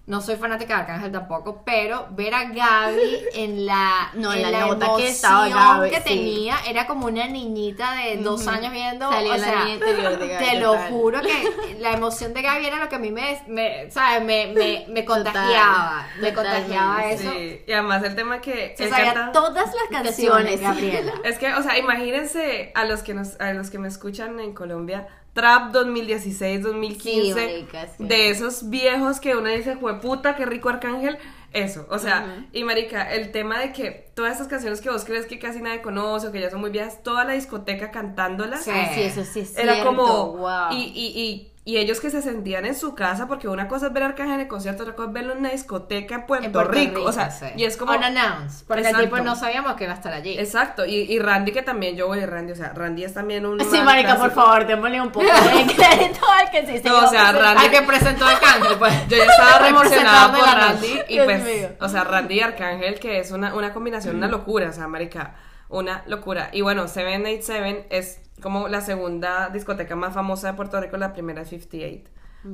No soy fanática de Arcángel tampoco, pero ver a Gaby en la, No, en la nota que estaba Gaby, que sí. tenía, era como una niñita de dos años viendo. Salió o la sea, niña interior de Gaby, Te lo juro que la emoción de Gaby era lo que a mí me, me, ¿sabes? me, me, me contagiaba. Me Totalmente, contagiaba eso. Sí, y además el tema que Se sabía canta- todas las canciones, Canciones. Gabriela. Es que, o sea, imagínense a los que nos, a los que me escuchan en Colombia, Trap 2016, 2015, Sí, marica, sí. de esos viejos que uno dice, fue puta, qué rico Arcángel, eso, o sea, y marica, el tema de que todas estas canciones que vos crees que casi nadie conoce o que ya son muy viejas, toda la discoteca cantándolas, Sí. Sí, eso sí es era cierto, como, wow. y, y, y, y ellos que se sentían en su casa, porque una cosa es ver a Arcángel en el concierto, otra cosa es verlo en una discoteca en Puerto, En Puerto Rico, o sea, sí. y es como... Unannounced, porque el Exacto. tipo no sabíamos que iba a estar allí. Exacto, y, y Randy que también, yo voy de Randy, o sea, Randy es también un... Sí, marica, por favor, démosle un poco de crédito al que sí se No, o sea, a Randy- Al que presentó Arcángel, pues. Yo ya estaba emocionada por Randy y Dios pues, mío. o sea, Randy y Arcángel que es una, una combinación, una locura, o sea, marica, una locura. Y bueno, 787 es como la segunda discoteca más famosa de Puerto Rico, la primera es 58.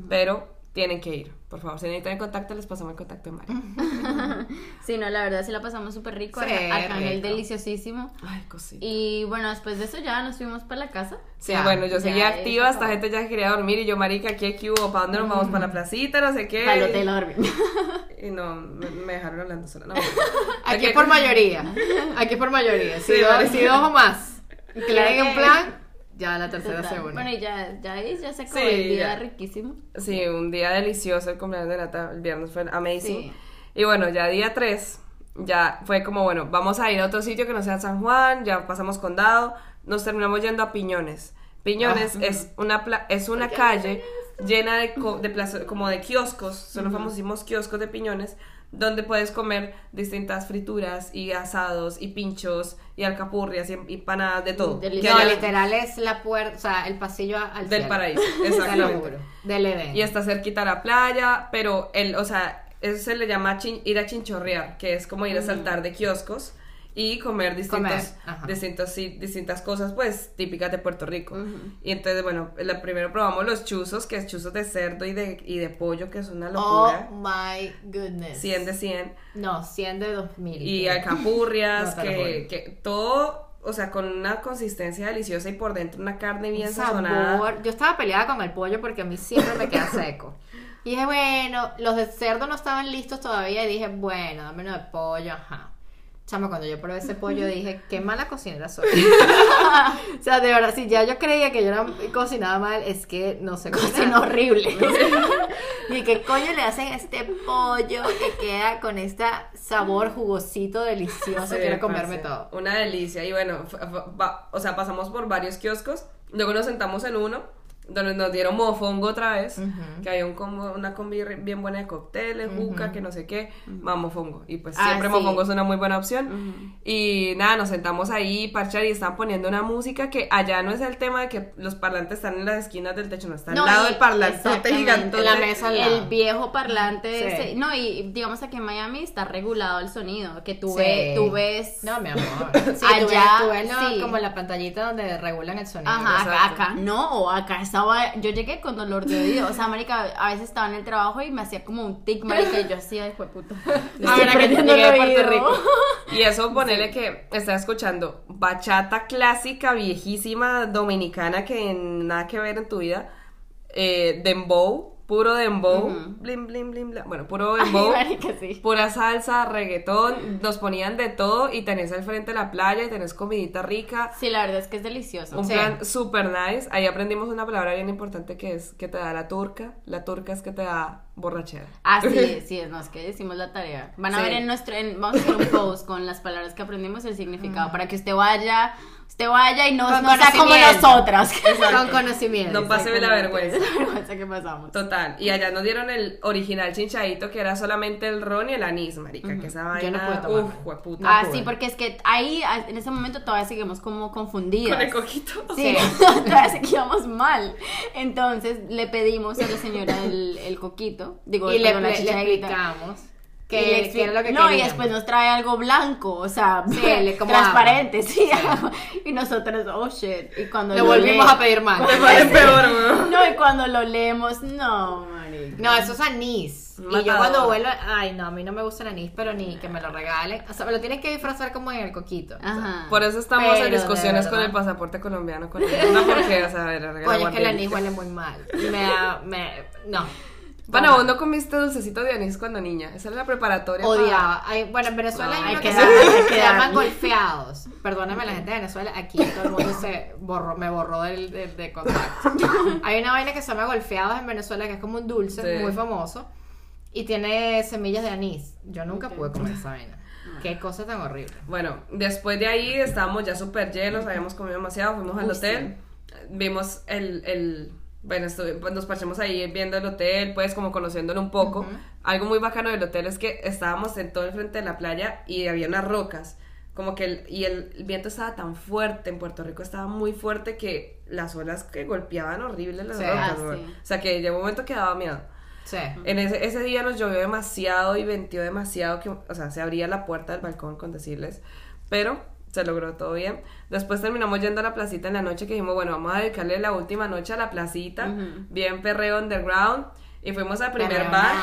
Pero tienen que ir, por favor, si necesitan el contacto, les pasamos el contacto de Mari. Sí, no, la verdad sí la pasamos súper rico. Sí, Arcángel rico. deliciosísimo. Ay, cosita. Y bueno, después de eso ya nos fuimos para la casa. Sí, Ya, bueno, yo seguía activa, esta gente ya quería dormir y yo, marica, ¿qué, qué hubo? ¿Para dónde nos vamos? ¿Para la placita? No sé qué. Al hotel a dormir. Y no, me, me dejaron hablando sola. No, Aquí es por mayoría. Aquí es por mayoría. Si, Sí, dos, si dos o más que le den un plan, ya la tercera Total. se une. Bueno, y ya, ya ahí ya se acabó Sí, el día ya. riquísimo. Sí, un día delicioso el cumpleaños de Nata, el viernes fue amazing. Sí. Y bueno, ya día 3, ya fue como, bueno, vamos a ir a otro sitio que no sea San Juan, ya pasamos condado, nos terminamos yendo a Piñones. Piñones es una pla- es una calle llena de, co- de plaza- como de kioscos, son los famosísimos kioscos de Piñones, donde puedes comer distintas frituras y asados y pinchos y alcapurrias y, y panadas de todo. No, literal es la puerta, o sea, el pasillo al Del cielo. paraíso, exactamente. Del Edén. Y está cerquita a la playa, pero el, o sea, eso se le llama chin- ir a chinchorrear, que es como ir a saltar de kioscos y comer distintos, Comer, distintos, distintas cosas, pues, típicas de Puerto Rico. Y entonces, bueno, la, primero probamos los chuzos, que es chuzos de cerdo y de, y de pollo, que es una Oh locura. my goodness. 100 de 100. No, 100 de 2000. Y alcapurrias, No que, que todo, o sea, con una consistencia deliciosa y por dentro una carne bien sazonada. sabor. Yo estaba peleada con el pollo porque a mí siempre me queda seco. Y dije, bueno, los de cerdo no estaban listos todavía. Y dije, bueno, dame uno de pollo, ajá. Chama, cuando yo probé ese pollo dije, qué mala cocinera soy. o sea, de verdad, si ya yo creía que yo era, cocinaba mal, es que no sé Cocina horrible. Y qué coño le hacen a este pollo que queda con este sabor jugosito, delicioso. Sí, Quiero comerme todo. Una delicia. Y bueno, o sea, pasamos por varios kioscos. Luego nos sentamos en uno, donde nos dieron mofongo otra vez. Ujú. Que había un combo, una combi bien buena de cócteles, juca, que no sé qué. Va mofongo. Y pues Ah, siempre sí. mofongo es una muy buena opción. Y nada, nos sentamos ahí, parchar, y están poniendo una música que allá no es el tema de que los parlantes están en las esquinas del techo, no, está No, al lado del parlante exactamente, gigante. la mesa al lado. El viejo parlante Sí. ese- No, y digamos aquí en Miami está regulado el sonido. Que tú, Sí. ves, tú ves. No, mi amor. Sí, tú ves, Allá, tú ves, ¿no? sí. como la pantallita donde regulan el sonido. Ajá, acá, acá no, o acá estaba, yo llegué con dolor de oído, o sea, marica, a veces estaba en el trabajo y me hacía como un tic, marica, y yo hacía, hijo de puta. Mira que perdiendo llegué el de Puerto oído. Rico. Y eso ponele que está escuchando bachata clásica, viejísima, dominicana, que nada que ver en tu vida. Eh, dembow, puro dembow. Blim, blim, blim, bla. Bueno, puro Ay, dembow. marica, sí. Pura salsa, reggaetón, nos ponían de todo y tenés al frente la playa y tenés comidita rica. Sí, la verdad es que es delicioso. Un Sí. plan super nice. Ahí aprendimos una palabra bien importante que es que te da la turca. La turca es que te da borrachera. Ah, sí, sí, no, es que decimos la tarea. Van a Sí. ver en nuestro, en- vamos a hacer un post con las palabras que aprendimos el significado, para que usted vaya, usted vaya y no, no sea como nosotras. Con conocimiento. No pase la vergüenza. La vergüenza que pasamos. Total, y allá nos dieron el original chinchadito que era solamente el ron y el anís, marica, que esa Yo no vaina, tomarlo. uf, hueputa. Ah, pude. sí, porque es que ahí, a- en ese momento todavía seguimos como confundidas. Con el coquito. Sí, Sí. todavía seguíamos mal. Entonces le pedimos a la señora el, el coquito, digo, Y le, la le- le chichadita. Y que, le que era lo que no, y después nos trae algo blanco, o sea, Sí, le- como transparente, sí. y nosotros, oh shit. Y cuando Le lo volvimos le- a pedir más. Te peor, weón. No, y cuando lo leemos, no, marica. No, eso es anís. Y yo cuando vuelvo, ay no, a mí no me gusta el anís, pero ni que me lo regalen. O sea, me lo tienes que disfrazar como en el coquito. Ajá. Por eso estamos Pero, en discusiones con el pasaporte colombiano con ella. No, porque, o sea, a ver, el es que el anís huele muy mal. Me da, me, no. Bueno, vos no comiste dulcecito de anís cuando niña. Esa era la preparatoria. Odiaba. Hay- bueno, en Venezuela No, hay que que, dar- se, hay que llaman golfeados. Perdóname la gente de Venezuela, aquí todo el mundo se borró, me borró del, del- de contacto. Hay una vaina que se llama golfeados en Venezuela que es como un dulce Sí. muy famoso y tiene semillas de anís. Yo nunca pude comer esa vaina. Qué cosa tan horrible. Bueno, después de ahí estábamos ya súper llenos, habíamos comido demasiado, fuimos al hotel, vimos el, el bueno, estuve- pues nos parchamos ahí viendo el hotel, pues como conociéndolo un poco. Algo muy bacano del hotel es que estábamos en todo el frente de la playa y había unas rocas, como que el, y el, viento estaba tan fuerte, en Puerto Rico estaba muy fuerte que las olas que golpeaban horrible las Sí. rocas, Ah, sí. o sea que llegó un momento que daba miedo. Sí. En ese, ese día nos llovió demasiado y venteó demasiado, que, o sea, se abría la puerta del balcón con decirles, pero se logró todo bien. Después terminamos yendo a la placita en la noche que dijimos, bueno, vamos a dedicarle la última noche a la placita, Ujú. bien perreo underground, y fuimos al primer bar,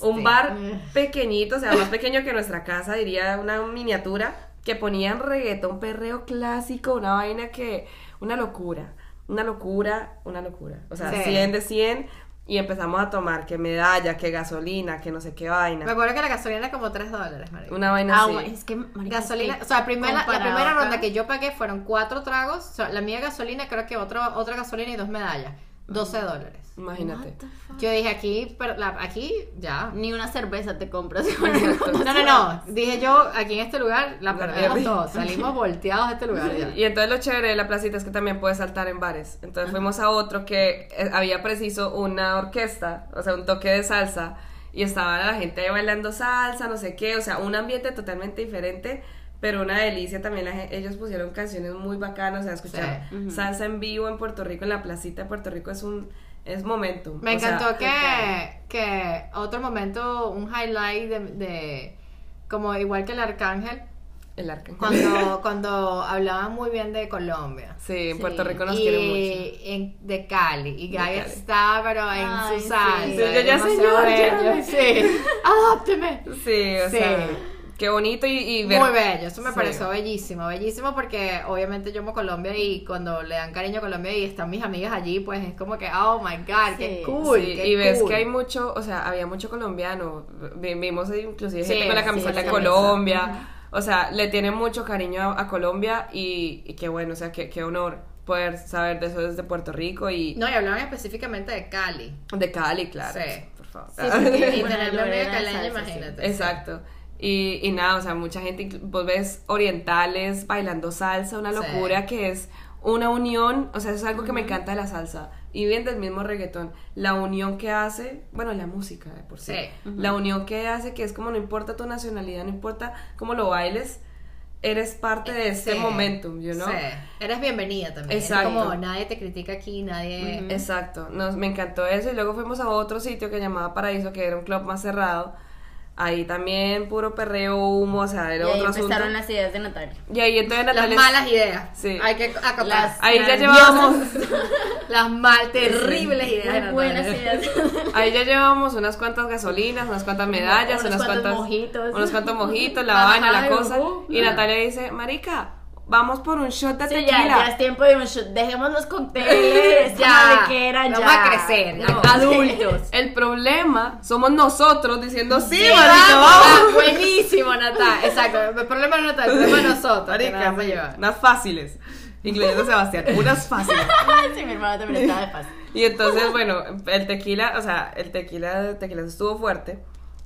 un bar pequeñito, o sea, más pequeño que nuestra casa, diría una miniatura, que ponían reggaetón perreo clásico, una vaina que, una locura, una locura, una locura, o sea, Sí. 100 de 100, y empezamos a tomar que medalla, que gasolina, que no sé qué Me vaina, acuerdo que la gasolina era como 3 dólares, marico. una vaina Ah, así. es que, marica, Gasolina, es que o sea, la primera, la primera ronda que yo pagué fueron cuatro tragos, o sea, la mía gasolina, creo que otro, otra gasolina y dos medallas, 12 dólares. Imagínate. Yo dije aquí, pero la- aquí ya. Ni una cerveza te compras. No, no, no. Dije yo, aquí en este lugar la perdí. todos. Salimos volteados de este lugar ya. Y entonces lo chévere de la placita es que también puedes saltar en bares. Entonces fuimos a otro que eh, había preciso una orquesta, o sea, un toque de salsa. Y estaba la gente bailando salsa, no sé qué, o sea, un ambiente totalmente diferente, pero una delicia también. la ellos pusieron canciones muy bacanas, o sea, escuchar Sí. Salsa en vivo en Puerto Rico, en la placita de Puerto Rico es un es momento. Me encantó que, que otro momento, un highlight de, de- como igual que el Arcángel, el arca. cuando, cuando hablaban muy bien de Colombia. Sí, en Sí. Puerto Rico nos y quieren mucho. en- de Cali y Cali. estaba pero en Ay, su sí. salsa Sí, yo ya, señor, ya. sí adópteme Sí, o Sí. sea, qué bonito y, y ver- Muy bello, eso me Sí. pareció bellísimo, bellísimo porque obviamente yo amo Colombia y cuando le dan cariño a Colombia y están mis amigas allí, pues es como que, oh my god, qué cool. Sí, qué y ves cool. que hay mucho, o sea, había mucho colombiano. Vi- Vimos inclusive Sí, gente con la camiseta la de camisa. Colombia. O sea, le tienen mucho cariño a, a Colombia y, y qué bueno, o sea, qué, qué honor poder saber de eso desde Puerto Rico y No, y hablaban específicamente de Cali. de Cali, claro. Sí. Por favor. Sí, Y Bueno, tener una amiga caleña, imagínate. Exacto. Y, y nada, o sea, mucha gente, vos ves orientales bailando salsa, una Sí. locura que es una unión, o sea, eso es algo que me encanta de la salsa. Y bien del mismo reggaetón, la unión que hace, bueno, la música de por sí, Sí. la unión que hace que es como no importa tu nacionalidad, no importa cómo lo bailes, eres parte de este Sí. momentum, you know? Sí. Eres bienvenida también. Es Exacto. como nadie te critica aquí, nadie. Exacto, nos, me encantó eso y luego fuimos a otro sitio que llamaba Paraíso, que era un club más cerrado. Ahí también puro perreo, humo, o sea, Y era ahí otro asunto. empezaron las ideas de Natalia. Y ahí entonces Las Natalia... malas ideas. Sí. Hay que. Las- Ahí ya llevábamos, Las mal, terribles ideas. de buenas ideas. ahí ya llevábamos unas cuantas gasolinas, unas cuantas medallas, Unos unas cuantos cuantas mojitos. unos cuantos mojitos, la vaina, la y cosa. uh, Y Natalia dice, marica, vamos por un shot de Sí, tequila. ya, ya es tiempo de un shot. Dejemos los cócteles. Ya. de que era Vamos ya. a crecer, No. adultos. El problema somos nosotros diciendo, sí, Sí, vamos. vamos. Ah, buenísimo, Natalia. Exacto. El problema no es Natalia, el problema nosotros. Marica, unas fáciles. incluyendo Sebastián, unas fáciles. sí, mi hermana también estaba de paz. Y entonces, bueno, el tequila, o sea, el tequila, el tequila estuvo fuerte.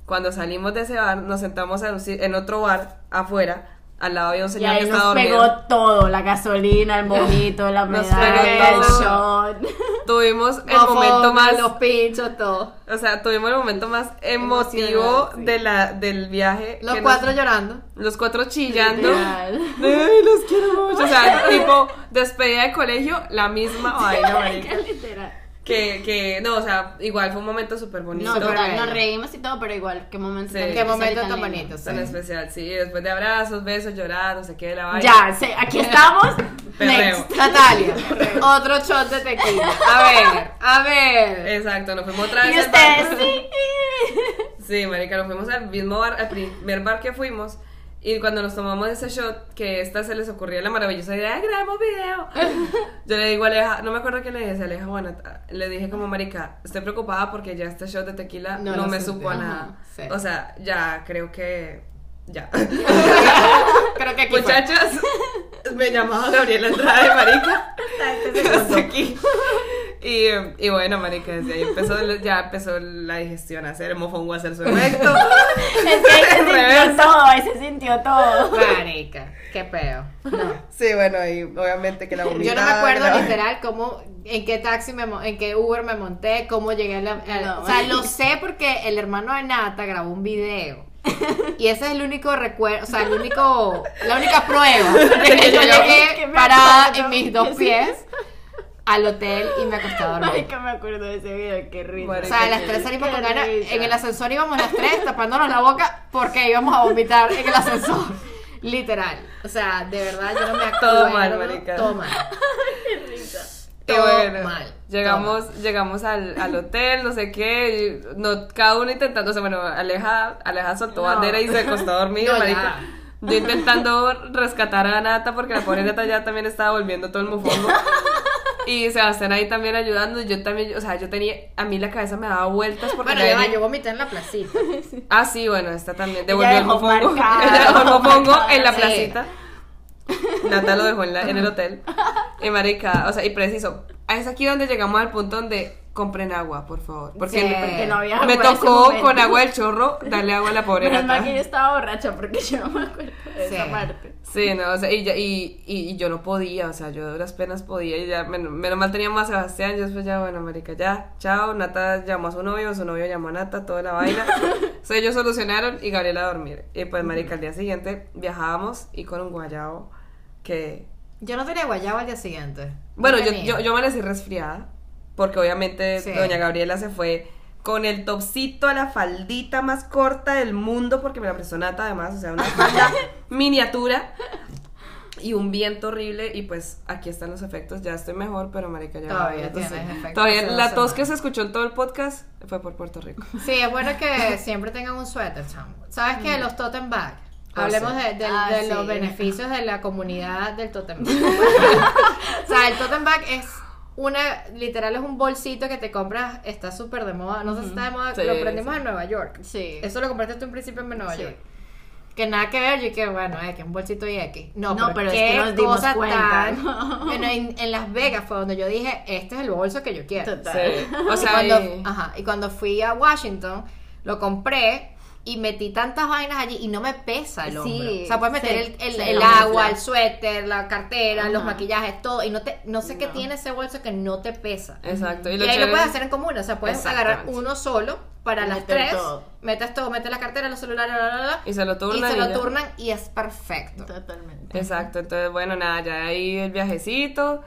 Cuando salimos de ese bar, nos sentamos en otro bar afuera. Al lado había un Y señor que ahí estaba nos dormido. pegó todo, la gasolina, el mojito, la Nos medalla, pegó el todo. shot. Tuvimos el Mofongo, momento más Los pinchos, todo. O sea, tuvimos el momento más emotivo Emocionante. de la, del viaje. Los que cuatro nos- llorando. los cuatro chillando. Ay, los quiero mucho. O sea, tipo, despedida de colegio, la misma vaina, marica. Literal. Que, que, no, o sea, igual fue un momento súper bonito. No, bello. nos reímos y todo, pero igual, qué momento Sí. tan- Qué momento tan bonito, sí. Tan especial, sí. Después de abrazos, besos, llorar, no sé qué, la vaina. Ya, sé, aquí estamos. Next. Natalia, otro shot de tequila. A ver, a ver. Exacto, nos fuimos otra vez Y ustedes, sí. Sí, marica, nos fuimos al mismo bar, al primer bar que fuimos. Y cuando nos tomamos ese shot, que esta se les ocurría la maravillosa idea, ¡ay, grabemos video! Yo le digo a Aleja, no me acuerdo qué le dije, Aleja bueno, le dije como, marica, estoy preocupada porque ya este shot de tequila No me supo a nada. sí. O sea, ya, creo que, ya. Creo que aquí fue. Muchachas, me llamaba Gabriela Andrade, marica. Aquí. Y, y bueno, marica, desde ahí empezó, ya empezó la digestión a hacer, el mofongo a hacer su efecto. Es que ahí se sintió todo, ahí se sintió todo. Marica, qué peo. No. Sí, bueno, y obviamente que la Yo no me vomitada, acuerdo literal cómo, en qué taxi me, mo- en qué Uber me monté, cómo llegué a la... a- No, o sea, marica. lo sé porque el hermano de Nata grabó un video. Y ese es el único recuerdo, o sea, el único, la única prueba de que yo llegué parada en mis dos pies al hotel y me acosté a dormir. Marica, me acuerdo de ese video, qué. Marica, O sea, las tres salimos Qué con ganas. En el ascensor íbamos las tres tapándonos la boca porque íbamos a vomitar en el ascensor. Literal. O sea, de verdad yo no me acuerdo. Todo mal, marica. Todo mal. Y Todo bueno, mal. Llegamos, llegamos al, al hotel, no sé qué, no, cada uno intentando, o sea, bueno, Aleja, Aleja soltó No. bandera y se acostó a dormir, No, ya. Yo intentando rescatar a Nata porque la pobre Nata ya también estaba volviendo todo el mofongo. Y Sebastián ahí también ayudando, y yo también, o sea, yo tenía, a mí la cabeza me daba vueltas porque Bueno, la ya va, venía- yo vomité en la placita. Ah, sí, bueno, esta también devolvió el mofongo. dejó el mofongo en la sí. placita. Nata lo dejó en, la- en el hotel. Y marica, o sea, y preciso. Es aquí donde llegamos al punto donde compren agua, por favor. Porque Sí, me- Porque no había me agua ese tocó con agua del chorro darle agua a la pobre Menos Nata. que yo estaba borracha porque yo no me acuerdo de Sí. esa parte. Sí, no, o sea, y, ya- y, y, y yo no podía, o sea, yo de duras penas podía y ya, menos, menos mal teníamos a Sebastián, yo después ya, bueno, marica, ya, chao, Nata llamó a su novio, su novio llamó a Nata, toda la vaina, o sea, ellos solucionaron y Gabriela a dormir, y pues, marica, al día siguiente viajábamos y con un guayabo que, Yo no tenía guayaba al día siguiente. bueno, No yo, yo, yo amanecí resfriada, porque obviamente Sí. doña Gabriela se fue con el topsito, la faldita más corta del mundo, porque me la prestó Nata además, o sea, una falda miniatura y un viento horrible y pues aquí están los efectos, ya estoy mejor, pero marica ya Todavía tienes efectos Todavía la tos que se escuchó en todo el podcast fue por Puerto Rico. Sí, es bueno que siempre tengan un suéter, chamo. ¿Sabes qué? Los totem bag. Ah, Hablemos de, Ah, de sí. los beneficios de la comunidad del totem bag. o sea, el totem bag es una, literal es un bolsito que te compras, está súper de moda, no sé si está de moda, Sí, lo aprendimos sí. en Nueva York. Sí. Eso lo compraste tú en principio en Nueva Sí. York. Que nada que ver, yo que bueno, es que un bolsito y X. No, No, pero, pero es qué que nos dimos cosa cuenta. tan- Bueno, en, en Las Vegas fue donde yo dije, este es el bolso que yo quiero. Total. Sí. O Y sea, cuando, ajá, y cuando fui a Washington, lo compré y metí tantas vainas allí y no me pesa el hombro. Sí, o sea, puedes meter se- el, el- se el camufla. agua, el suéter, la cartera, los maquillajes, todo. Y no te, no sé qué tiene ese bolso que no te pesa. exacto. Y Y, lo ahí lo puedes hacer en común, o sea, puedes agarrar uno solo para las tres, todo. metes todo, metes la cartera, los celulares, bla, bla, bla, Y se lo y turnan se y lo ya. turnan y es perfecto. Totalmente. Exacto, entonces bueno, nada, ya ahí el viajecito,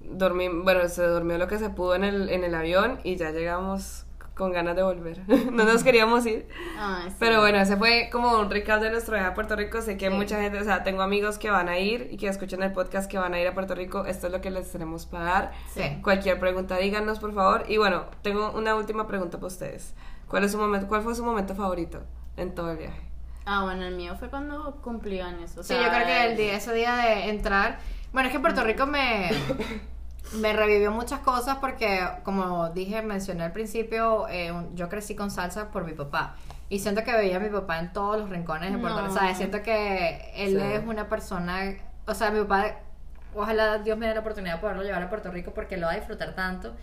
dormí, bueno, se durmió lo que se pudo en el, en el avión y ya llegamos con ganas de volver. no nos queríamos ir. Ay, sí. Pero bueno, ese fue como un recap de nuestro viaje a Puerto Rico. Sé que mucha gente, o sea, tengo amigos que van a ir y que escuchan el podcast que van a ir a Puerto Rico. Esto es lo que les tenemos para dar. Sí. Cualquier pregunta, díganos por favor. Y bueno, tengo una última pregunta para ustedes. ¿Cuál, es su momento, ¿Cuál fue su momento favorito en todo el viaje? Ah, bueno, el mío fue cuando cumplí años. O Sí, sea, yo creo que el día, ese día de entrar. Bueno, es que Puerto Rico me, me revivió muchas cosas porque, como dije, mencioné al principio, eh, un- yo crecí con salsa por mi papá. Y siento que veía a mi papá en todos los rincones de Puerto No. Rico. ¿sabes? Siento que él Sí. es una persona. O sea, mi papá ojalá Dios me dé la oportunidad de poderlo llevar a Puerto Rico porque lo va a disfrutar tanto.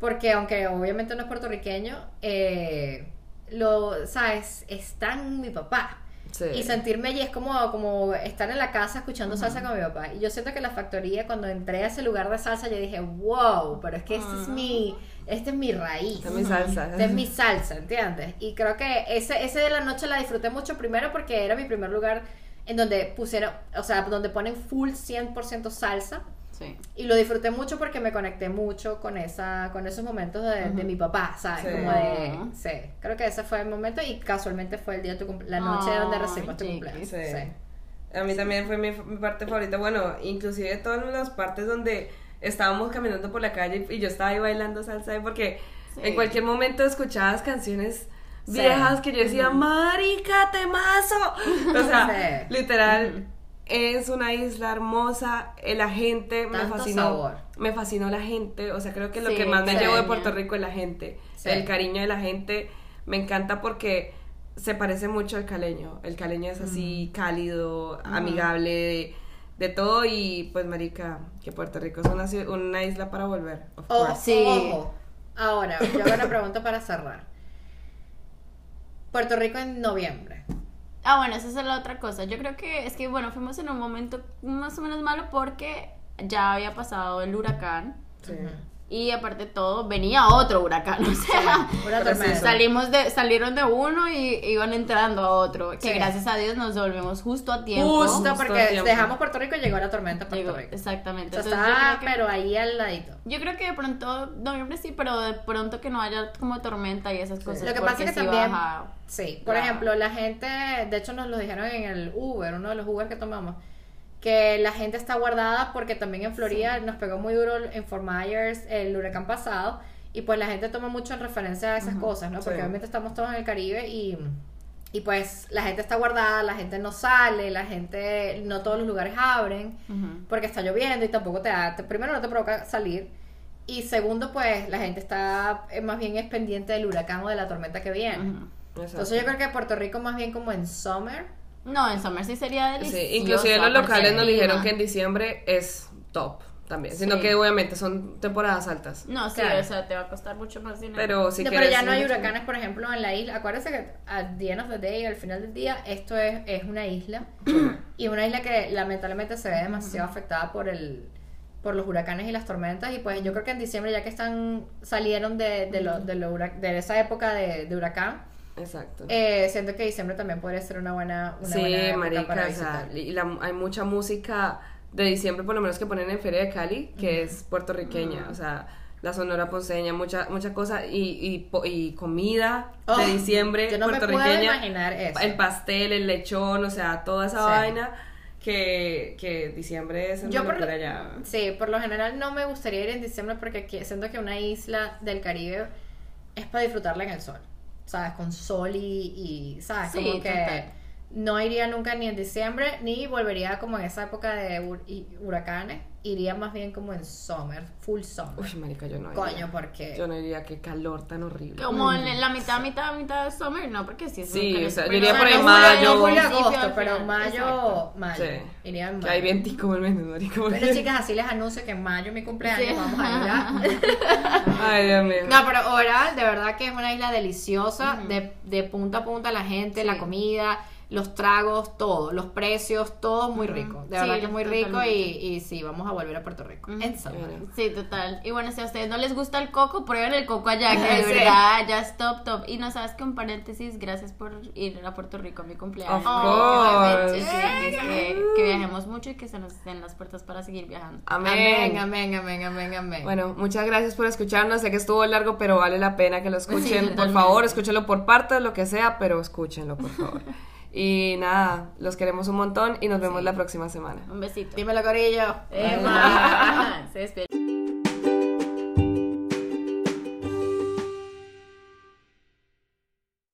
Porque aunque obviamente no es puertorriqueño, eh, lo, ¿sabes? Está en mi papá. Sí. Y sentirme allí es como, como estar en la casa escuchando salsa con mi papá. Y yo siento que la factoría, cuando entré a ese lugar de salsa, yo dije, wow, pero es que este es mi, este es mi raíz. Esta es mi salsa. Esta es mi salsa, ¿entiendes? Y creo que ese, ese de la noche la disfruté mucho primero porque era mi primer lugar en donde pusieron, o sea, donde ponen full 100% salsa. Sí. Y lo disfruté mucho porque me conecté mucho con esa con esos momentos de, de mi papá, ¿sabes? Sí. Como de... Sí, creo que ese fue el momento y casualmente fue el día de tu la noche Ay, donde recibimos tu cumpleaños. Sí. Sí. A mí también fue mi, mi parte favorita. Bueno, inclusive todas las partes donde estábamos caminando por la calle y yo estaba ahí bailando salsa porque en cualquier momento escuchabas canciones viejas que yo decía, marica, temazo. O sea, literal, es una isla hermosa, la gente me fascinó. sabor. Me fascinó la gente, o sea, creo que lo Sí, que más me llevó de Puerto Rico es la gente. Sí. El cariño de la gente me encanta porque se parece mucho al caleño. El caleño es así cálido, amigable, de, de todo y pues marica, que Puerto Rico es una, una isla para volver. of O- course. Sí. Ojo. Ahora, yo hago una pregunta para cerrar. Puerto Rico en noviembre. Ah, bueno, esa es la otra cosa. Yo creo que es que, bueno, fuimos en un momento más o menos malo porque ya había pasado el huracán Sí. Y aparte de todo venía otro huracán. O sea, sí, salimos de, salieron de uno y iban entrando a otro. Que Sí. gracias a Dios nos volvemos justo a tiempo. Justo porque tiempo. dejamos Puerto Rico y llegó la tormenta a Puerto Llegó- Rico. exactamente. O sea, Entonces, está, que- pero ahí al ladito. Yo creo que de pronto, noviembre sí, pero de pronto que no haya como tormenta y esas cosas. Lo que pasa porque es que sí también, baja. sí, por ejemplo, la gente, de hecho nos lo dijeron en el Uber, uno de los Uber que tomamos, que la gente está guardada porque también en Florida nos pegó muy duro en Fort Myers el huracán pasado y pues la gente toma mucho en referencia a esas cosas, ¿no? Porque Sí. obviamente estamos todos en el Caribe y, y pues la gente está guardada, la gente no sale, la gente, no todos los lugares abren porque está lloviendo y tampoco te da, te- primero no te provoca salir y segundo pues la gente está eh, más bien es pendiente del huracán o de la tormenta que viene. Entonces yo creo que Puerto Rico más bien como en summer. No, en Summer sí sería Sí, delicioso. inclusive los locales nos dijeron que en diciembre es top también, sino Sí. que obviamente son temporadas altas. No, sí, Claro. o sea, te va a costar mucho más dinero. Pero si No, pero quieres ya no hay huracanes, por ejemplo, en la isla. Acuérdense que at the end of the day, al final del día, esto es, es una isla. y una isla que lamentablemente se ve demasiado afectada por el por los huracanes y las tormentas. Y pues yo creo que en diciembre, ya que están salieron de, de, lo, de, lo hura- de esa época de, de huracán, Exacto. eh, siento que diciembre también podría ser una buena, una sí, buena marica, para o sea, y la- hay mucha música de diciembre, por lo menos que ponen en Feria de Cali, que es puertorriqueña, o sea, la sonora ponceña, mucha mucha cosa, y, y, y comida Oh, de diciembre yo no me puedo puertorriqueña, imaginar eso. el pastel, el lechón, o sea, toda esa Sí. vaina que, que diciembre es Yo por, ya. sí, por lo general no me gustaría ir en diciembre porque aquí- siento que una isla del Caribe es para disfrutarla en el sol, ¿sabes? Con sol y, y ¿sabes? Sí, como que total. no iría nunca ni en diciembre ni volvería como en esa época de hur- huracanes, iría más bien como en summer, full summer. Uy, marica, yo no iría. Coño, porque Yo no iría, qué calor tan horrible. Como en la mitad, mitad, mitad de Summer, no, porque sí es Sí, un o sea, yo iría por ahí mayo. julio, agosto, pero mayo, Exacto. mayo, Sí. iría en Que hay mayo. vientico el mes, marica. porque- Pero chicas, así les anuncio que en mayo es mi cumpleaños, Sí. vamos a ir a... Ay, Dios mío. No, pero Oral, de verdad que es una isla deliciosa, de, de punta a punta la gente, la Sí. comida, los tragos, todo, los precios, todo muy rico. De Sí, verdad que es muy rico y, y sí, vamos a volver a Puerto Rico. En. Bueno. Sí, total. Y bueno, si a ustedes no les gusta el coco, prueben el coco allá, que de Sí. verdad ya es top, top. Y no sabes que un paréntesis, gracias por ir a Puerto Rico a mi cumpleaños. Course. que, sí, que, que viajemos mucho y que se nos den las puertas para seguir viajando. Amén, amén, amén, amén, amén. Bueno, muchas gracias por escucharnos. Sé que estuvo largo, pero vale la pena que lo escuchen. Sí, por favor, escúchenlo por partes, lo que sea, pero escúchenlo, por favor. y nada, los queremos un montón y nos vemos la próxima semana. Un besito. Dímelo, Corillo. Emma. Se despide